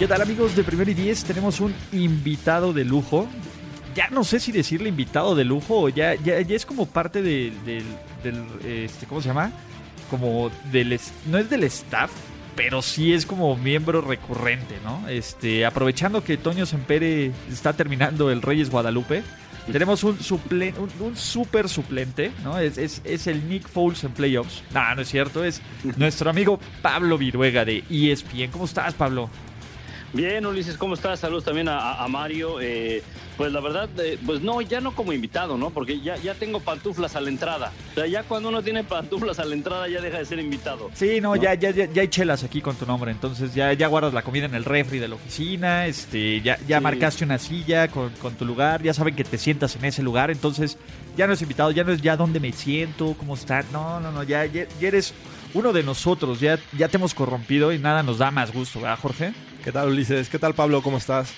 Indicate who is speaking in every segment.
Speaker 1: ¿Qué tal amigos de Primer y Diez? Tenemos un invitado de lujo. Ya no sé si decirle invitado de lujo o ya, ya, ya es como parte de- del, del, este, ¿cómo se llama? Como del, no es del staff, pero sí es como miembro recurrente, ¿no? Este, aprovechando que Toño Sempere está terminando el Reyes Guadalupe, tenemos un, suple, un, un super suplente, ¿no? Es, es, es el Nick Foles en playoffs. No, no es cierto, es nuestro amigo Pablo Viruega de ESPN. ¿Cómo estás, Pablo?
Speaker 2: Bien, Ulises, ¿cómo estás? Saludos también a, Mario. Eh, pues la verdad, eh, pues no, ya no como invitado, ¿no? Porque ya, ya tengo pantuflas a la entrada. O sea, ya cuando uno tiene pantuflas a la entrada ya deja de ser invitado.
Speaker 1: Sí, no,
Speaker 2: ¿No?
Speaker 1: Ya, ya, ya, ya hay chelas aquí con tu nombre, entonces ya, ya guardas la comida en el refri de la oficina, este, ya, ya
Speaker 2: Sí.
Speaker 1: marcaste una silla con, con tu lugar, ya saben que te sientas en ese lugar, entonces ya no es invitado, ya no es ya dónde me siento, cómo está, no, no, no, ya, ya, ya eres uno de nosotros, ya, ya te hemos corrompido y nada nos da más gusto, ¿verdad, Jorge?
Speaker 3: ¿Qué tal Ulises? ¿Qué tal Pablo? ¿Cómo estás?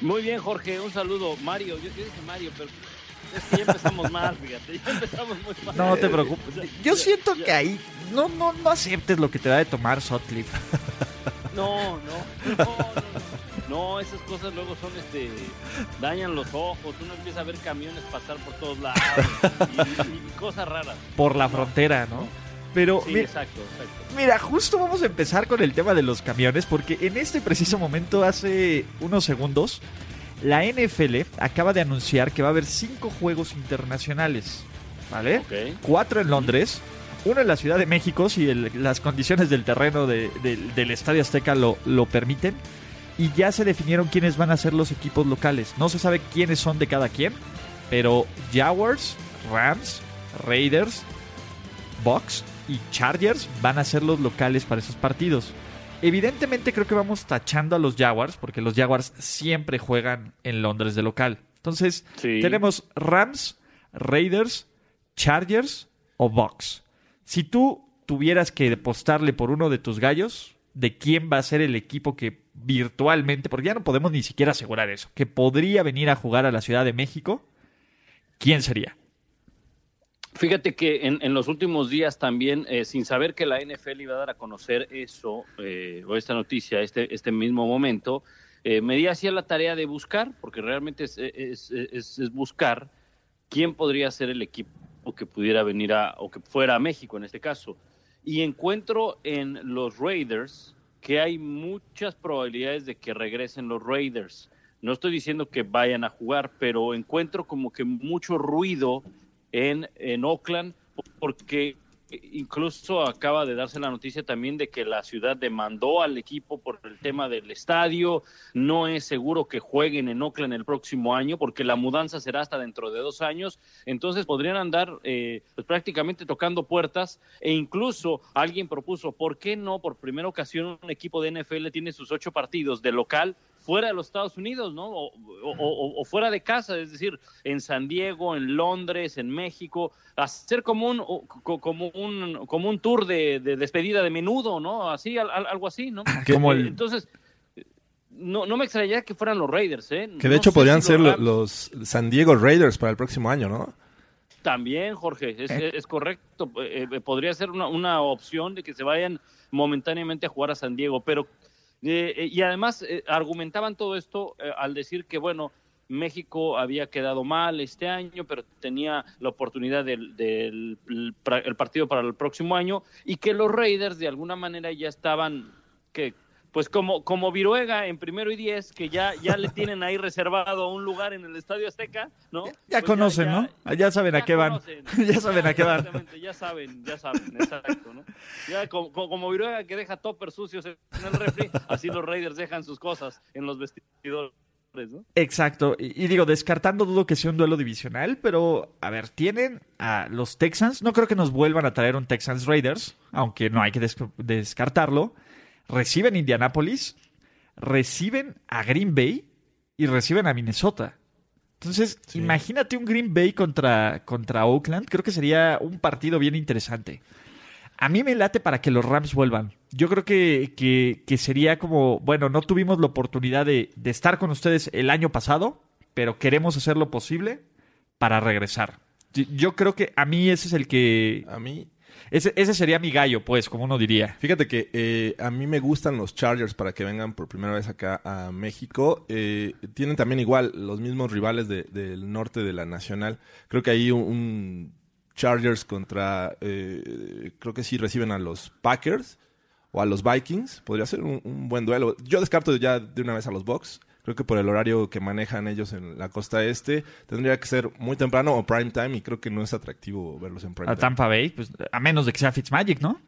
Speaker 2: Muy bien, Jorge, un saludo. Mario, yo, yo dije Mario, pero es que ya empezamos mal, fíjate. Ya empezamos muy mal.
Speaker 1: No te preocupes,
Speaker 2: O sea,
Speaker 1: yo
Speaker 2: ya-
Speaker 1: siento
Speaker 2: ya-
Speaker 1: que ahí no, no, no aceptes lo que te da de tomar Sutcliffe.
Speaker 2: No, no, no, no, no. No, esas cosas luego son, este, dañan los ojos. Uno empieza a ver camiones pasar por todos lados y, y cosas raras.
Speaker 1: por la frontera, ¿no? Pero
Speaker 2: Sí,
Speaker 1: mira,
Speaker 2: exacto, exacto.
Speaker 1: Mira, justo vamos a empezar con el tema de los camiones, porque en este preciso momento, hace unos segundos, la NFL acaba de anunciar que va a haber cinco juegos internacionales, ¿vale?
Speaker 2: Ok.
Speaker 1: Cuatro en Londres, uno en la Ciudad de México, si el- las condiciones del terreno de- del- del Estadio Azteca lo, lo permiten, y ya se definieron quiénes van a ser los equipos locales. No se sabe quiénes son de cada quien, pero Jaguars, Rams, Raiders, Bucks y Chargers van a ser los locales para esos partidos. Evidentemente creo que vamos tachando a los Jaguars porque los Jaguars siempre juegan en Londres de local. Entonces
Speaker 2: Sí.
Speaker 1: tenemos Rams, Raiders, Chargers o Bucks. Si tú tuvieras que apostarle por uno de tus gallos, ¿de quién va a ser el equipo que virtualmente, porque ya no podemos ni siquiera asegurar eso, que podría venir a jugar a la Ciudad de México? ¿Quién sería?
Speaker 2: Fíjate que en, en los últimos días también, eh, sin saber que la NFL iba a dar a conocer eso, eh, o esta noticia, este, este mismo momento, eh, me di así a la tarea de buscar, porque realmente es, es- es- es buscar quién podría ser el equipo que pudiera venir a, o que fuera a México en este caso. Y encuentro en los Raiders que hay muchas probabilidades de que regresen los Raiders. No estoy diciendo que vayan a jugar, pero encuentro como que mucho ruido en, en Oakland, porque incluso acaba de darse la noticia también de que la ciudad demandó al equipo por el tema del estadio. No es seguro que jueguen en Oakland el próximo año, porque la mudanza será hasta dentro de dos años. Entonces podrían andar eh, pues, prácticamente tocando puertas e incluso alguien propuso, ¿por qué no por primera ocasión un equipo de NFL tiene sus ocho partidos de local fuera de los Estados Unidos, ¿no? O, o- o- o fuera de casa, es decir, en San Diego, en Londres, en México, hacer como un, como un, como un tour de, de despedida de menudo, ¿no? Así, al- al- algo así, ¿no?
Speaker 1: Como el-
Speaker 2: Entonces, no, no me extrañaría que fueran los Raiders, ¿eh?
Speaker 3: Que de
Speaker 2: No
Speaker 3: hecho podrían
Speaker 2: si
Speaker 3: ser lo- los San Diego Raiders para el próximo año, ¿no?
Speaker 2: También, Jorge, es,
Speaker 1: ¿Eh?
Speaker 2: es correcto. Eh, eh, podría ser una, una opción de que se vayan momentáneamente a jugar a San Diego, pero eh, eh, y además eh, argumentaban todo esto eh, al decir que bueno México había quedado mal este año, pero tenía la oportunidad del, del- el partido para el próximo año y que los Raiders de alguna manera ya estaban que pues como como Viruega en primero y diez que ya ya le tienen ahí reservado un lugar en el Estadio Azteca, ¿no?
Speaker 1: Ya
Speaker 2: Pues
Speaker 1: conocen, ¿no? Ya saben a qué van.
Speaker 2: conocen.
Speaker 1: Ya saben a qué van.
Speaker 2: Exactamente, ya saben, ya saben, exacto, ¿no? Ya como, como, como Viruega que deja toppers sucios en el refri, así los Raiders dejan sus cosas en los vestidores, ¿no?
Speaker 1: Exacto. Y, y digo, descartando, dudo que sea un duelo divisional, pero a ver, tienen a los Texans. No creo que nos vuelvan a traer un Texans Raiders, aunque no hay que des- descartarlo. Reciben Indianapolis, reciben a Green Bay y reciben a Minnesota. Entonces, imagínate un Green Bay contra, contra Oakland. Creo que sería un partido bien interesante. A mí me late para que los Rams vuelvan. Yo creo que, que, sería como, bueno, no tuvimos la oportunidad de, de, estar con ustedes el año pasado, pero queremos hacer lo posible para regresar. Yo creo que a mí ese es el que...
Speaker 3: A mí
Speaker 1: ese, ese sería mi gallo, pues, como uno diría.
Speaker 3: Fíjate que eh, a mí me gustan los Chargers para que vengan por primera vez acá a México. Eh, tienen también igual los mismos rivales del norte de la Nacional. Creo que hay un, Chargers contra, eh, creo que sí reciben a los Packers o a los Vikings. Podría ser un, un, buen duelo. Yo descarto ya de una vez a los Bucks. Creo que por el horario que manejan ellos en la costa este, tendría que ser muy temprano o prime time y creo que no es atractivo verlos en prime
Speaker 1: time. A Tampa Bay, pues a menos de que sea Fitzmagic, ¿no?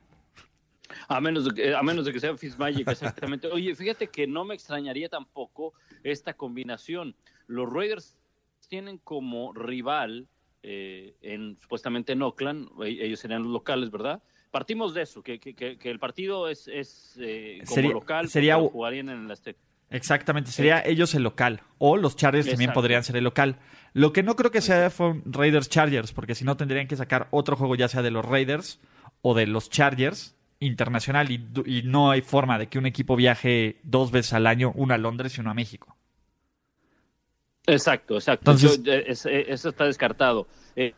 Speaker 2: A menos, de que, a menos de que sea Fitzmagic, exactamente. Oye, fíjate que no me extrañaría tampoco esta combinación. Los Raiders tienen como rival eh, en supuestamente en Oakland, e, ellos serían los locales, ¿verdad? Partimos de eso, que, que, que el partido es, es eh, como local,
Speaker 1: sería,
Speaker 2: jugarían en el Azteca.
Speaker 1: Exactamente, sería ellos el local. O los Chargers también podrían ser el local. Lo que no creo que sea fue Raiders Chargers, porque si no tendrían que sacar otro juego ya sea de los Raiders o de los Chargers internacional y, no hay forma de que un equipo viaje dos veces al año, uno a Londres y uno a México.
Speaker 2: Exacto, exacto. Entonces, eh, eso está descartado. Eh,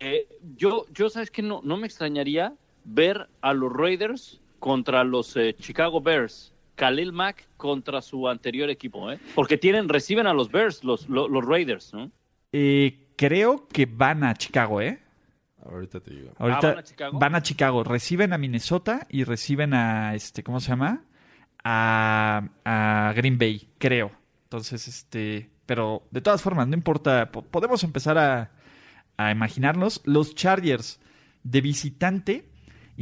Speaker 2: eh, yo, yo, ¿sabes que No, no me extrañaría ver a los Raiders contra los Chicago Bears Khalil Mack contra su anterior equipo, ¿eh? Porque tienen, reciben a los Bears, los, los, Raiders, ¿no?
Speaker 1: Eh, creo que van a Chicago, ¿eh?
Speaker 3: Ahorita te digo.
Speaker 1: Ahorita ah, ¿van, a Chicago? van a Chicago. Reciben a Minnesota y reciben a, este, ¿cómo se llama? A, a Green Bay, creo. Entonces, este, pero de todas formas, no importa. Podemos empezar a, a imaginarnos. Los Chargers de visitante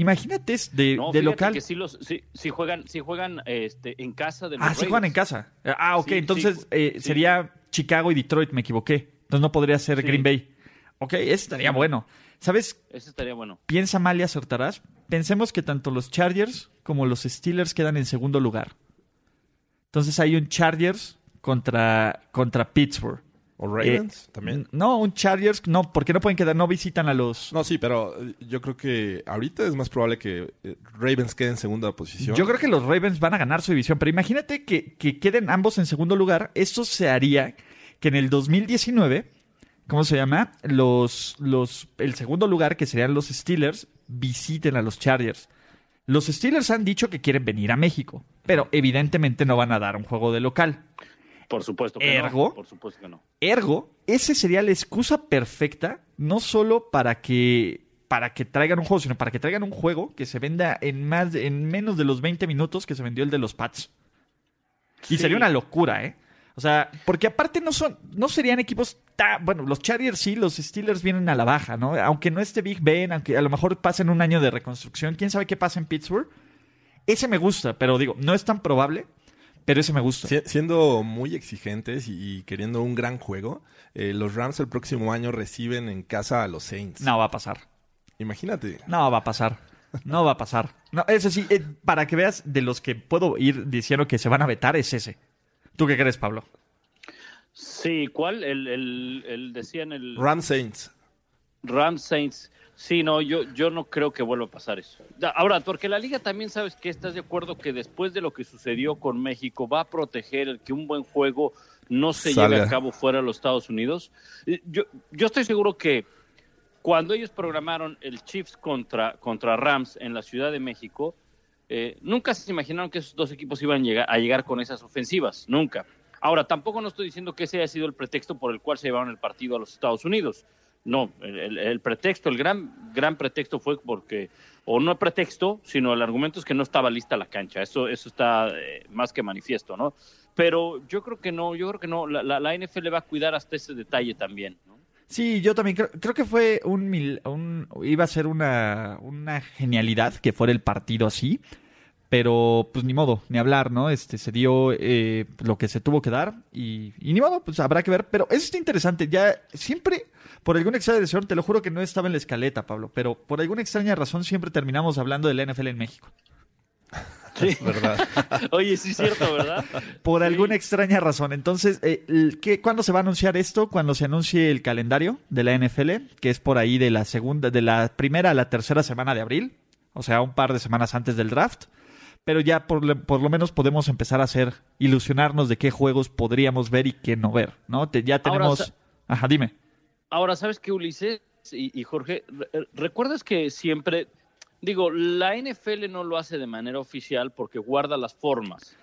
Speaker 1: Imagínate de, de local.
Speaker 2: Que los, si, juegan, si juegan este, en casa de
Speaker 1: los Ah, si juegan en casa. Ah, ok. entonces eh, sería Chicago y Detroit, me equivoqué. Entonces no podría ser Green Bay. Ok, ese estaría bueno. ¿Sabes?
Speaker 2: Ese estaría bueno.
Speaker 1: Piensa mal y acertarás. Pensemos que tanto los Chargers como los Steelers quedan en segundo lugar. Entonces hay un Chargers contra, contra Pittsburgh.
Speaker 3: ¿O Ravens eh, también?
Speaker 1: No, un Chargers, no, porque no pueden quedar, no visitan a los...
Speaker 3: No, sí, pero eh, yo creo que ahorita es más probable que eh, Ravens quede en segunda posición.
Speaker 1: Yo creo que los Ravens van a ganar su división, pero imagínate que, queden ambos en segundo lugar. Eso se haría que en el 2019, ¿cómo se llama? Los, los, el segundo lugar, que serían los Steelers, visiten a los Chargers. Los Steelers han dicho que quieren venir a México, pero evidentemente no van a dar un juego de local.
Speaker 2: Por supuesto que
Speaker 1: ergo,
Speaker 2: no. Por supuesto que no.
Speaker 1: Ergo, ese sería la excusa perfecta, no solo para que para que traigan un juego, sino para que traigan un juego que se venda en más en menos de los 20 minutos que se vendió el de los Pats. Y sería una locura, ¿eh? O sea, porque aparte no son, no serían equipos tan, bueno, los Chargers sí, los Steelers vienen a la baja, ¿no? Aunque no esté Big Ben, aunque a lo mejor pasen un año de reconstrucción, quién sabe qué pasa en Pittsburgh. Ese me gusta, pero digo, no es tan probable. Pero ese me gusta.
Speaker 3: siendo muy exigentes y, queriendo un gran juego, eh, los Rams el próximo año reciben en casa a los Saints.
Speaker 1: No va a pasar.
Speaker 3: Imagínate.
Speaker 1: No va a pasar. No va a pasar. No, ese sí, eh, para que veas de los que puedo ir diciendo que se van a vetar, es ese. ¿Tú qué crees, Pablo?
Speaker 2: Sí, ¿cuál? El, el, el decían el...
Speaker 3: Rams Saints.
Speaker 2: Rams Saints. Sí, no, yo, yo no creo que vuelva a pasar eso. Ahora, porque la liga también sabes que estás de acuerdo que después de lo que sucedió con México va a proteger el que un buen juego no se lleve a cabo fuera de los Estados Unidos. Yo, yo estoy seguro que cuando ellos programaron el Chiefs contra, contra Rams en la Ciudad de México, eh, nunca se imaginaron que esos dos equipos iban a llegar, a llegar con esas ofensivas, nunca. Ahora, tampoco no estoy diciendo que ese haya sido el pretexto por el cual se llevaron el partido a los Estados Unidos. No, el, pretexto, el gran, gran pretexto fue porque, o no pretexto, sino el argumento es que no estaba lista la cancha. Eso, eso está eh, más que manifiesto, ¿no? Pero yo creo que no, yo creo que no. La, la, NFL va a cuidar hasta ese detalle también.
Speaker 1: Sí, yo también creo, creo que fue un, un, iba a ser una, una genialidad que fuera el partido así, pero pues ni modo, ni hablar, ¿no? Este se dio eh, lo que se tuvo que dar y, y, ni modo, pues habrá que ver. Pero eso está interesante, ya siempre por alguna extraña razón, te lo juro que no estaba en la escaleta, Pablo, pero por alguna extraña razón siempre terminamos hablando del NFL en México.
Speaker 2: Sí. Es verdad. Oye, sí es cierto, ¿verdad?
Speaker 1: Por alguna extraña razón. Entonces, eh, ¿qué, ¿cuándo se va a anunciar esto? Cuando se anuncie el calendario de la NFL, que es por ahí de la segunda, de la primera a la tercera semana de abril, o sea, un par de semanas antes del draft. Pero ya por, lo menos podemos empezar a hacer, ilusionarnos de qué juegos podríamos ver y qué no ver, ¿no? ya tenemos... Ajá, dime.
Speaker 2: Ahora, ¿sabes qué, Ulises y, y Jorge? ¿Recuerdas que siempre Digo, la NFL no lo hace de manera oficial porque guarda las formas.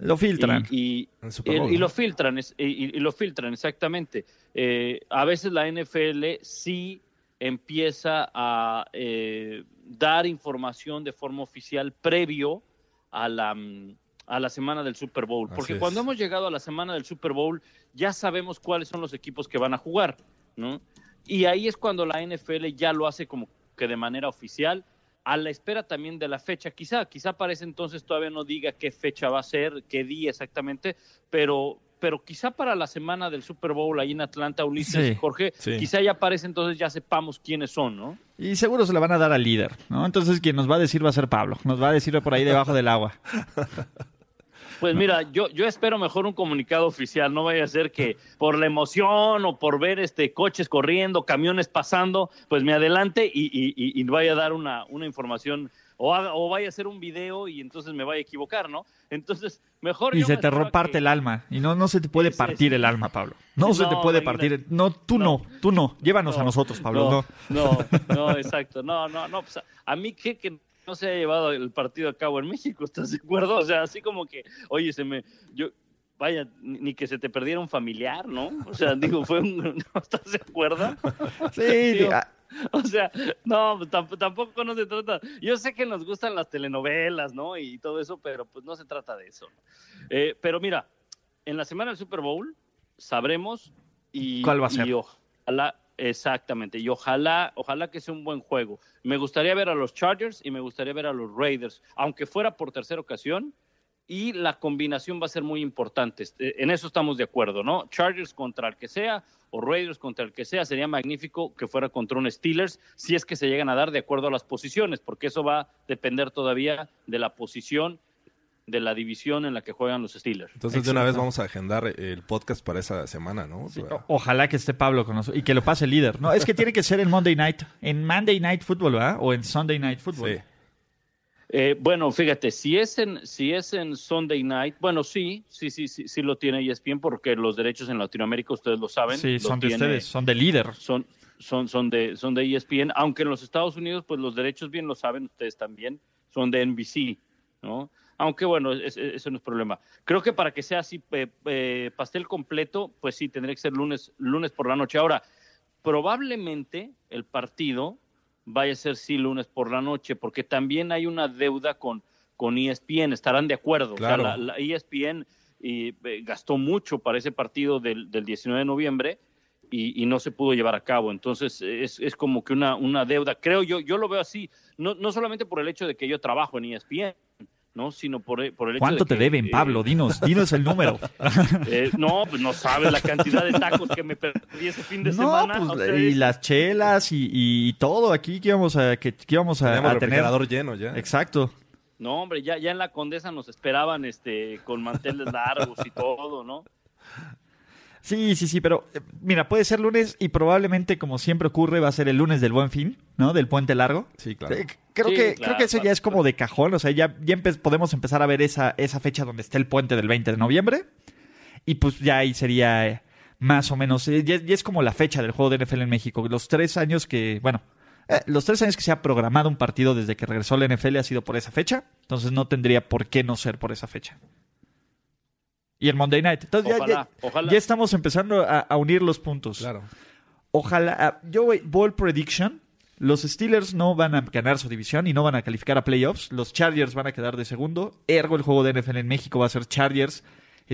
Speaker 1: Lo filtran.
Speaker 2: Y, lo filtran, y, lo filtran, exactamente. Eh, a veces la NFL sí empieza a eh, dar información de forma oficial previo a la, mm, a la semana del Super Bowl. Porque cuando hemos llegado a la semana del Super Bowl, ya sabemos cuáles son los equipos que van a jugar, ¿no? Y ahí es cuando la NFL ya lo hace como que de manera oficial a la espera también de la fecha. Quizá, quizá para ese entonces todavía no diga qué fecha va a ser, qué día exactamente, pero, pero quizá para la semana del Super Bowl ahí en Atlanta, Ulises y Jorge, quizá ya para ese entonces ya sepamos quiénes son, ¿no?
Speaker 1: Y seguro se la van a dar al líder, ¿no? Entonces quien nos va a decir va a ser Pablo, nos va a decir por ahí debajo del agua.
Speaker 2: Pues mira, yo, yo espero mejor un comunicado oficial, no vaya a ser que por la emoción o por ver este coches corriendo, camiones pasando, pues me adelante y, y, vaya a dar una, una información o, o vaya a hacer un video y entonces me vaya a equivocar, ¿no? Entonces, mejor...
Speaker 1: Y se te parte el alma. Y no, no se te puede partir el alma, Pablo. No, se te puede partir. No, tú no, tú no. Llévanos a nosotros, Pablo.
Speaker 2: No, no, no, exacto. No, no, no. Pues a mí que, que no se ha llevado el partido a cabo en México, ¿estás de acuerdo? O sea, así como que, oye, se me, yo, vaya, ni que se te perdiera un familiar, ¿no? O sea, digo, fue un, ¿no estás de acuerdo?
Speaker 1: Sí,
Speaker 2: ah. o sea, no, pues, tampoco no se trata, yo sé que nos gustan las telenovelas, ¿no? Y todo eso, pero pues no se trata de eso. Eh, pero mira, en la semana del Super Bowl sabremos y,
Speaker 1: ¿Cuál va a ser?
Speaker 2: y ojalá, Exactamente, y ojalá, ojalá que sea un buen juego. Me gustaría ver a los Chargers y me gustaría ver a los Raiders, aunque fuera por tercera ocasión, y la combinación va a ser muy importante. Este, en eso estamos de acuerdo, ¿no? Chargers contra el que sea o Raiders contra el que sea, sería magnífico que fuera contra un Steelers, si es que se llegan a dar de acuerdo a las posiciones, porque eso va a depender todavía de la posición de la división en la que juegan los Steelers.
Speaker 3: Entonces de una vez vamos a agendar el podcast para esa semana, ¿no?
Speaker 1: ojalá que esté Pablo con nosotros y que lo pase el líder. No, es que tiene que ser en Monday Night, en Monday Night Football, ¿verdad? O en Sunday Night Football. Sí.
Speaker 2: Eh, bueno, fíjate, si es en si es en Sunday Night, bueno, sí, sí, sí, sí, sí lo tiene ESPN porque los derechos en Latinoamérica ustedes lo saben.
Speaker 1: Sí, son de ustedes, son de líder.
Speaker 2: Son son son de son de ESPN, aunque en los Estados Unidos pues los derechos bien lo saben ustedes también, son de NBC, ¿no? aunque bueno, eso no es problema. Creo que para que sea así pastel completo, pues sí, tendría que ser lunes, lunes por la noche. Ahora, probablemente el partido vaya a ser sí lunes por la noche, porque también hay una deuda con, con ESPN, estarán de acuerdo.
Speaker 3: Claro.
Speaker 2: la, ESPN y, eh, gastó mucho para ese partido del, del 19 de noviembre y, no se pudo llevar a cabo. Entonces es, es como que una, una deuda. Creo yo, yo lo veo así, no, no solamente por el hecho de que yo trabajo en ESPN, ¿no? Sino por, e, por el hecho
Speaker 1: ¿Cuánto te deben, eh, Pablo? Dinos, dinos el número.
Speaker 2: Eh, no, pues no sabes la cantidad de tacos que me perdí ese fin de semana.
Speaker 1: Pues, y las chelas y, y, todo aquí que íbamos a, que, que íbamos a, a tener.
Speaker 3: lleno ya.
Speaker 1: Exacto.
Speaker 2: No, hombre, ya, ya en la Condesa nos esperaban este con manteles largos y todo, ¿no?
Speaker 1: Sí, sí, sí, pero eh, mira, puede ser lunes y probablemente, como siempre ocurre, va a ser el lunes del buen fin, ¿no? Del puente largo.
Speaker 3: Sí, claro. Eh,
Speaker 1: creo, que, creo que eso ya es como de cajón, o sea, ya, ya podemos empezar a ver esa, esa fecha donde esté el puente del 20 de noviembre y pues ya ahí sería eh, más o menos, ya, es como la fecha del juego de NFL en México. Los tres años que, bueno, los tres años que se ha programado un partido desde que regresó la NFL ha sido por esa fecha, entonces no tendría por qué no ser por esa fecha. Y el Monday Night. Entonces ya, ya, estamos empezando a, unir los puntos.
Speaker 3: Claro.
Speaker 1: Ojalá. Ah, yo, Ball Prediction. Los Steelers no van a ganar su división y no van a calificar a playoffs. Los Chargers van a quedar de segundo. Ergo, el juego de NFL en México va a ser Chargers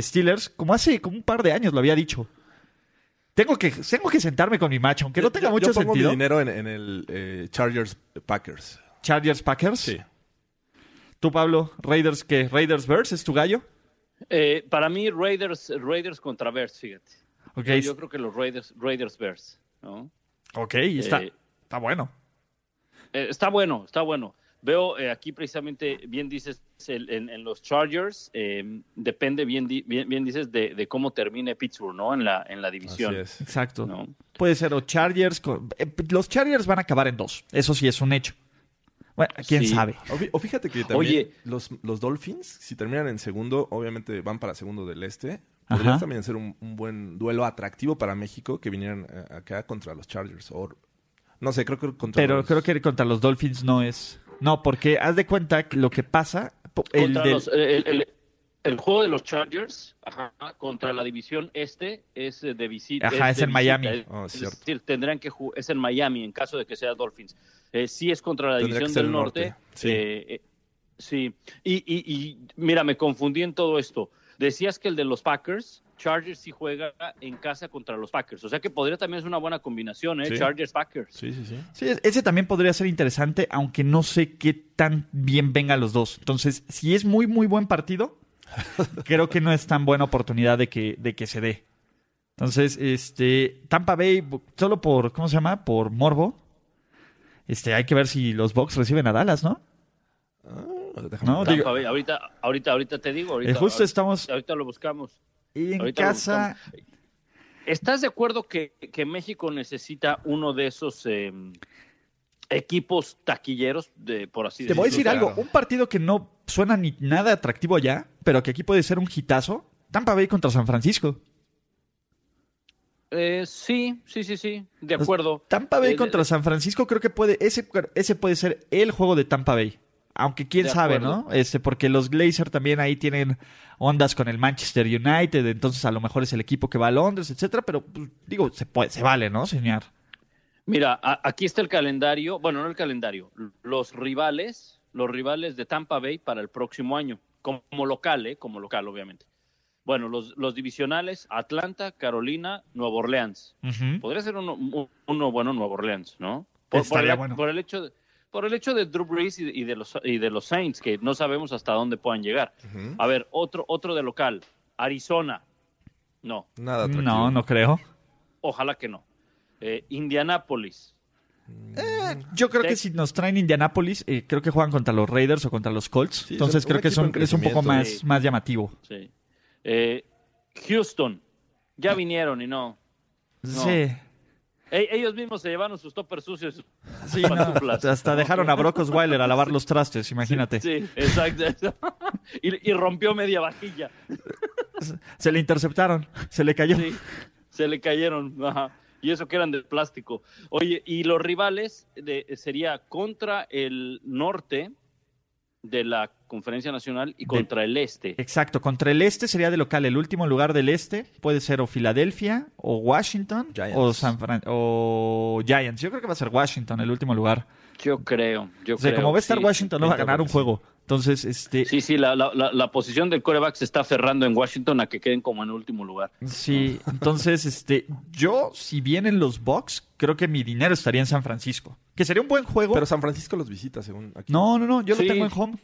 Speaker 1: Steelers, como hace como un par de años lo había dicho. Tengo que, tengo que sentarme con mi macho, aunque no tenga mucho yo pongo
Speaker 3: sentido. Mi dinero en, el eh, Chargers Packers.
Speaker 1: Chargers Packers.
Speaker 3: Sí.
Speaker 1: Tú, Pablo, Raiders, ¿qué? Raiders Bears, ¿es tu gallo?
Speaker 2: Eh, para mí, Raiders, Raiders contra Bears, fíjate. Yo, creo que los Raiders, Raiders Bears, ¿no?
Speaker 1: Ok, está, eh, está bueno.
Speaker 2: Eh, está bueno, está bueno. Veo eh, aquí precisamente, bien dices, en, los Chargers, em, depende, bien, bien, bien dices, de, cómo termine Pittsburgh, ¿no? En la, en la división.
Speaker 1: Exacto. Puede ser o Chargers. Eh, los Chargers van a acabar en dos. Eso sí es un hecho. Bueno, quién sabe.
Speaker 3: O, fíjate que también los, los Dolphins, si terminan en segundo, obviamente van para segundo del este. Podría también ser un, buen duelo atractivo para México que vinieran eh, acá contra los Chargers. O, no sé, creo que contra
Speaker 1: Pero creo que contra los Dolphins no es. No, porque haz de cuenta que lo que pasa.
Speaker 2: El, el, juego de los Chargers contra la división este es de visita.
Speaker 1: Ajá, es, en Miami.
Speaker 2: Oh, es, decir, tendrán que es en Miami en caso de que sea Dolphins. Eh, sí es contra la división del norte. Sí. Eh, eh, sí. Y, y, y mira, me confundí en todo esto. Decías que el de los Packers, Chargers sí juega en casa contra los Packers. O sea que podría también ser una buena combinación, ¿eh? Chargers-Packers.
Speaker 1: Sí, sí, sí. Sí, ese también podría ser interesante, aunque no sé qué tan bien vengan los dos. Entonces, si es muy, muy buen partido, creo que no es tan buena oportunidad de que, de que se dé. Entonces, este, Tampa Bay, solo por, ¿cómo se llama? Por Morbo. Este, hay que ver si los Bucks reciben a Dallas, ¿no?
Speaker 2: Ah, no, ahorita, ahorita, ahorita te digo. Ahorita,
Speaker 1: eh, justo estamos.
Speaker 2: Ahorita lo buscamos.
Speaker 1: Y en casa.
Speaker 2: ¿Estás de acuerdo que, México necesita uno de esos em, equipos taquilleros, de, por así
Speaker 1: decirlo? Te voy a decir algo. Un partido que no suena ni nada atractivo ya, pero que aquí puede ser un hitazo. Tampa Bay contra San Francisco.
Speaker 2: Eh, sí, sí, sí, sí, de acuerdo.
Speaker 1: Tampa Bay contra San Francisco creo que puede, ese, ese puede ser el juego de Tampa Bay. Aunque quién sabe, ¿no? Este, porque los Glazers también ahí tienen ondas con el Manchester United, entonces a lo mejor es el equipo que va a Londres, etcétera, pero pues, digo, se puede, se vale, ¿no, señor?
Speaker 2: Mira, aquí está el calendario, bueno, no el calendario, los rivales, los rivales de Tampa Bay para el próximo año, como local, ¿eh? Como local, obviamente. Bueno, los, los divisionales, Atlanta, Carolina, Nueva Orleans. Podría ser uno, uno, bueno, Nueva Orleans, ¿no? Por, por el hecho de por el hecho de Drew Brees y, de los, y de los Saints, que no sabemos hasta dónde puedan llegar. A ver, otro, otro de local, Arizona. No.
Speaker 1: Nada No, no creo.
Speaker 2: Ojalá que no. Eh, Indianapolis.
Speaker 1: Eh, yo creo que si nos traen Indianapolis, eh, creo que juegan contra los Raiders o contra los Colts. Entonces creo que es un, es un poco más, más llamativo.
Speaker 2: Sí. Houston. Ya vinieron y no.
Speaker 1: Sí.
Speaker 2: Ellos mismos se llevaron sus toppers sucios.
Speaker 1: Sí, hasta dejaron a Brock Osweiler a lavar los trastes, imagínate.
Speaker 2: Sí, exacto. Y, rompió media vajilla.
Speaker 1: Se le interceptaron, se le cayó. Sí,
Speaker 2: se le cayeron. Y eso que eran de plástico. Oye, y los rivales de, sería contra el norte, de la Conferencia Nacional y contra el Este.
Speaker 1: Exacto, contra el Este sería de local. El último lugar del Este puede ser o Filadelfia, o Washington, o, San o Giants. Yo creo que va a ser Washington el último lugar.
Speaker 2: Yo creo, yo
Speaker 1: o sea, como va a estar Washington, no va a ganar un juego. Entonces, este...
Speaker 2: Sí, sí, la, la, la, posición del coreback se está aferrando en Washington a que queden como en último lugar.
Speaker 1: Sí, entonces, este, yo, si vienen los Bucks, creo que mi dinero estaría en San Francisco. Que sería un buen juego.
Speaker 3: Pero San Francisco los visita, según aquí.
Speaker 1: No, no, no, yo lo tengo en home.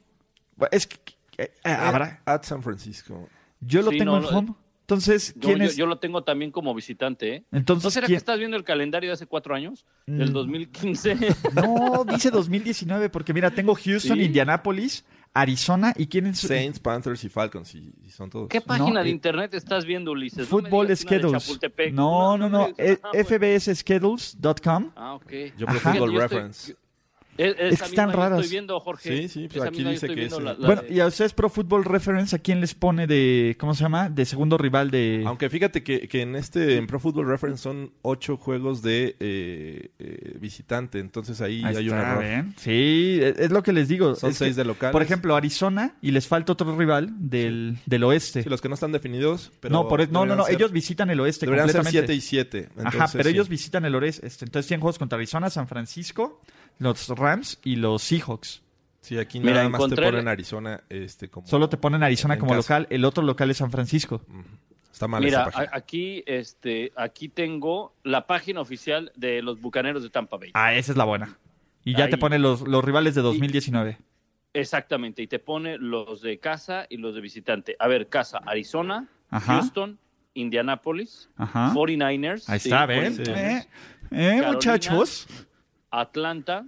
Speaker 1: Es que... Eh, habrá...
Speaker 3: At San Francisco.
Speaker 1: Yo lo tengo en home. Entonces, ¿quién
Speaker 2: yo, Yo, lo tengo también como visitante, ¿eh?
Speaker 1: Entonces,
Speaker 2: ¿No será que estás viendo el calendario de hace cuatro años? Del 2015. Mm.
Speaker 1: No, dice 2019, porque mira, tengo Houston, Indianapolis, Arizona y quién es
Speaker 3: Saints, Panthers y Falcons y, son todos.
Speaker 2: ¿Qué página de eh, internet estás viendo, Ulises?
Speaker 1: Football Schedules. No, no, no, eh, fbsschedules.com.
Speaker 2: Ah, ok.
Speaker 3: Yo por Football Reference.
Speaker 1: Es, que están raras.
Speaker 2: Estoy viendo, Jorge.
Speaker 3: Sí, sí, pues aquí dice que es.
Speaker 1: bueno, y a ustedes Pro Football Reference, ¿a quién les pone de, ¿cómo se llama? De segundo rival de...
Speaker 3: Aunque fíjate que, que en este, en Pro Football Reference son ocho juegos de eh, eh, visitante, entonces ahí, hay un error.
Speaker 1: Sí, es lo que les digo.
Speaker 3: Son seis de local.
Speaker 1: Por ejemplo, Arizona, y les falta otro rival del, del oeste.
Speaker 3: Sí, los que no están definidos, pero...
Speaker 1: No, por, no, no, no, ellos visitan el oeste
Speaker 3: Deberían ser siete y siete.
Speaker 1: Ajá, pero ellos visitan el oeste. Entonces tienen juegos contra Arizona, San Francisco los Rams y los Seahawks.
Speaker 3: Sí, aquí nada más te ponen Arizona este, como...
Speaker 1: Solo te ponen Arizona como local, el otro local es San Francisco.
Speaker 3: Está mal
Speaker 2: Mira, aquí, este, aquí tengo la página oficial de los Bucaneros de Tampa Bay.
Speaker 1: Ah, esa es la buena. Y ya te pone los, los rivales de 2019.
Speaker 2: exactamente, y te pone los de casa y los de visitante. A ver, casa, Arizona, Houston, Indianapolis, 49ers.
Speaker 1: Ahí está, ¿ven? Eh, eh, muchachos.
Speaker 2: Atlanta,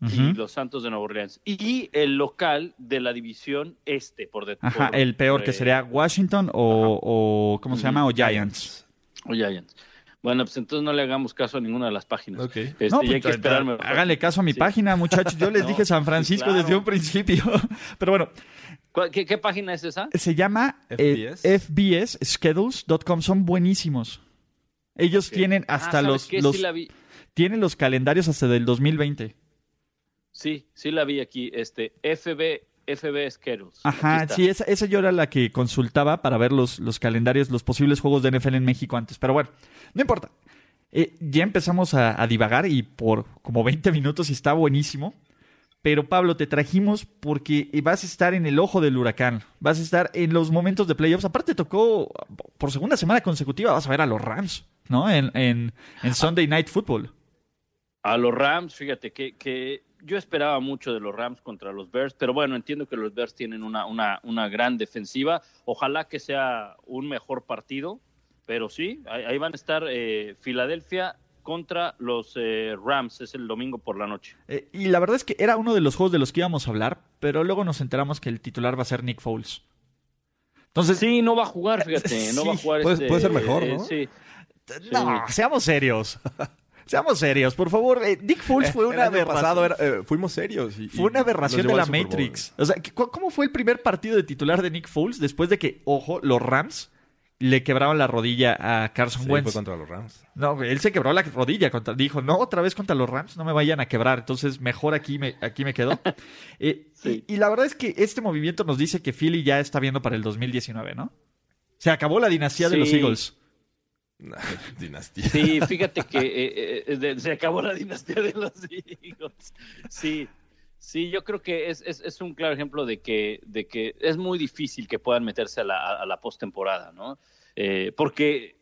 Speaker 2: y los Santos de Nueva Orleans. Y el local de la división este, por detrás.
Speaker 1: Ajá, el peor que sería Washington o, ¿cómo se llama? O Giants.
Speaker 2: O Giants. Bueno, pues entonces no le hagamos caso a ninguna de las páginas.
Speaker 1: Okay. Este, no, hay que pues, esperarme. Háganle caso a mi página, muchachos. Yo les dije San Francisco desde un principio. Pero bueno.
Speaker 2: ¿Qué, página es esa?
Speaker 1: Se llama FBSschedules.com. Eh, Son buenísimos. Ellos tienen ah, hasta los, los tienen los calendarios hasta del 2020.
Speaker 2: Sí, sí la vi aquí, este, FB, FB Schedules.
Speaker 1: Ajá, sí, esa, esa, yo era la que consultaba para ver los, los calendarios, los posibles juegos de NFL en México antes, pero bueno, no importa. Eh, ya empezamos a, divagar y por como 20 minutos está buenísimo. Pero Pablo, te trajimos porque vas a estar en el ojo del huracán. Vas a estar en los momentos de playoffs. Aparte tocó por segunda semana consecutiva, vas a ver a los Rams, ¿no? En, en, en Sunday Night Football.
Speaker 2: A los Rams, fíjate que, que yo esperaba mucho de los Rams contra los Bears, pero bueno, entiendo que los Bears tienen una, una, una gran defensiva. Ojalá que sea un mejor partido, pero sí, ahí, van a estar eh, Filadelfia contra los eh, Rams, es el domingo por la noche.
Speaker 1: Eh, y la verdad es que era uno de los juegos de los que íbamos a hablar, pero luego nos enteramos que el titular va a ser Nick Foles.
Speaker 2: Entonces, sí, no va a jugar, fíjate, no va a jugar.
Speaker 3: Puede, puede ser este, mejor, ¿no?
Speaker 1: sí. No, seamos serios. Seamos serios, por favor. Eh, Dick Foles fue una
Speaker 3: aberración. Eh, fuimos serios.
Speaker 1: fue una aberración de la Matrix. O sea, ¿cómo fue el primer partido de titular de Nick Foles después de que, ojo, los Rams le quebraban la rodilla a Carson sí, Wentz?
Speaker 3: fue contra los Rams.
Speaker 1: No, él se quebró la rodilla. Contra, dijo, no, otra vez contra los Rams, no me vayan a quebrar. Entonces, mejor aquí me, aquí me quedo. Eh, y, la verdad es que este movimiento nos dice que Philly ya está viendo para el 2019, ¿no? Se acabó la dinastía de los Eagles.
Speaker 3: dinastía.
Speaker 2: Sí, fíjate que eh, eh, se acabó la dinastía de los hijos. Sí, sí, yo creo que es, es, un claro ejemplo de que, de que es muy difícil que puedan meterse a la, a la postemporada, ¿no? Eh, porque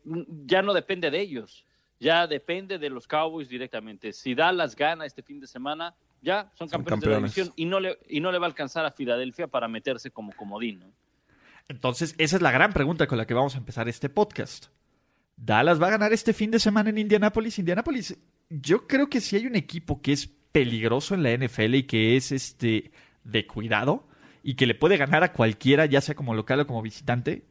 Speaker 2: ya no depende de ellos, ya depende de los Cowboys directamente. Si Dallas gana este fin de semana, ya son campeones, de la división y no, le, y no le va a alcanzar a Filadelfia para meterse como comodín, ¿no?
Speaker 1: Entonces, esa es la gran pregunta con la que vamos a empezar este podcast. Dallas va a ganar este fin de semana en Indianápolis. Indianápolis, yo creo que si hay un equipo que es peligroso en la NFL y que es este de cuidado y que le puede ganar a cualquiera, ya sea como local o como visitante,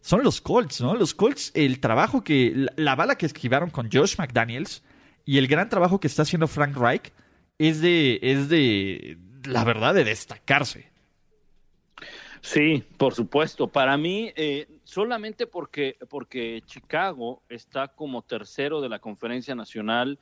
Speaker 1: son los Colts, ¿no? Los Colts, el trabajo que, la, bala que esquivaron con Josh McDaniels y el gran trabajo que está haciendo Frank Reich es de, es de, la verdad, de destacarse.
Speaker 2: Sí, por supuesto. Para mí, eh, solamente porque, porque Chicago está como tercero de la conferencia nacional,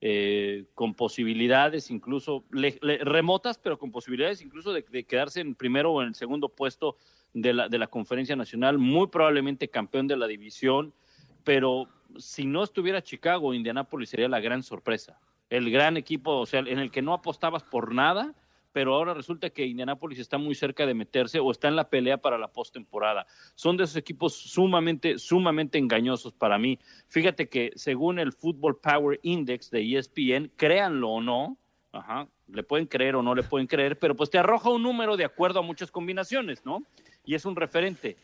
Speaker 2: eh, con posibilidades incluso remotas, pero con posibilidades incluso de, quedarse en primero o en el segundo puesto de la, de la conferencia nacional, muy probablemente campeón de la división, pero si no estuviera Chicago, Indianápolis sería la gran sorpresa. El gran equipo, o sea, en el que no apostabas por nada pero ahora resulta que Indianapolis está muy cerca de meterse o está en la pelea para la postemporada. Son de esos equipos sumamente, sumamente engañosos para mí. Fíjate que según el Football Power Index de ESPN, créanlo o no, ajá, le pueden creer o no le pueden creer, pero pues te arroja un número de acuerdo a muchas combinaciones, ¿no? Y es un referente.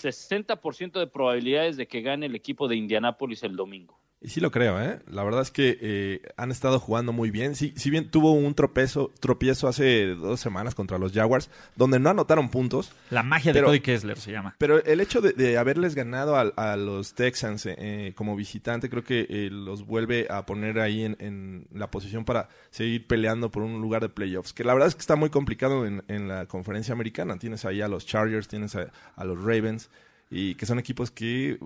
Speaker 2: 60% de probabilidades de que gane el equipo de Indianapolis el domingo.
Speaker 3: Y sí lo creo, ¿eh? La verdad es que eh, han estado jugando muy bien. Sí, si bien tuvo un tropezo, tropiezo hace dos semanas contra los Jaguars, donde no anotaron puntos.
Speaker 1: La magia de Cody Kessler se llama.
Speaker 3: Pero el hecho de, haberles ganado a, los Texans eh, como visitante, creo que eh, los vuelve a poner ahí en, la posición para seguir peleando por un lugar de playoffs. Que la verdad es que está muy complicado en, la conferencia americana. Tienes ahí a los Chargers, tienes a los Ravens, y que son equipos que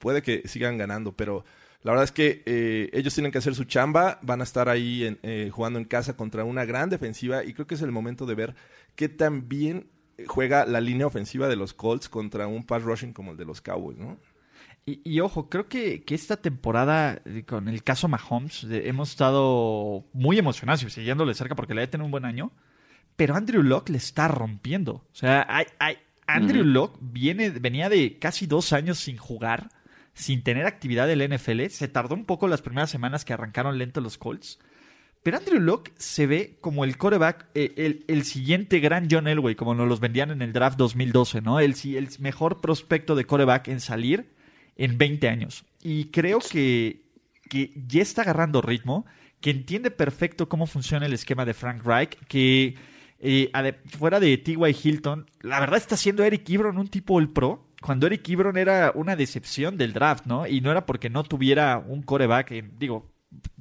Speaker 3: puede que sigan ganando, pero la verdad es que eh, ellos tienen que hacer su chamba, van a estar ahí eh, jugando en casa contra una gran defensiva y creo que es el momento de ver qué tan bien juega la línea ofensiva de los Colts contra un pass rushing como el de los Cowboys, ¿no?
Speaker 1: Y, ojo, creo que, que, esta temporada, eh, con el caso Mahomes, hemos estado muy emocionados y siguiéndole cerca porque le ha tenido un buen año. Pero Andrew Locke le está rompiendo. O sea, hay, hay, Andrew Locke viene, venía de casi dos años sin jugar sin tener actividad del NFL. Se tardó un poco las primeras semanas que arrancaron lento los Colts. Pero Andrew Locke se ve como el coreback, eh, el, siguiente gran John Elway, como nos los vendían en el draft 2012, ¿no? El, el mejor prospecto de coreback en salir en 20 años. Y creo que, que ya está agarrando ritmo, que entiende perfecto cómo funciona el esquema de Frank Reich, que eh, fuera de T.Y. Hilton, la verdad está siendo Eric Ebron un tipo el pro. Cuando Eric Ebron era una decepción del draft, ¿no? Y no era porque no tuviera un coreback, digo,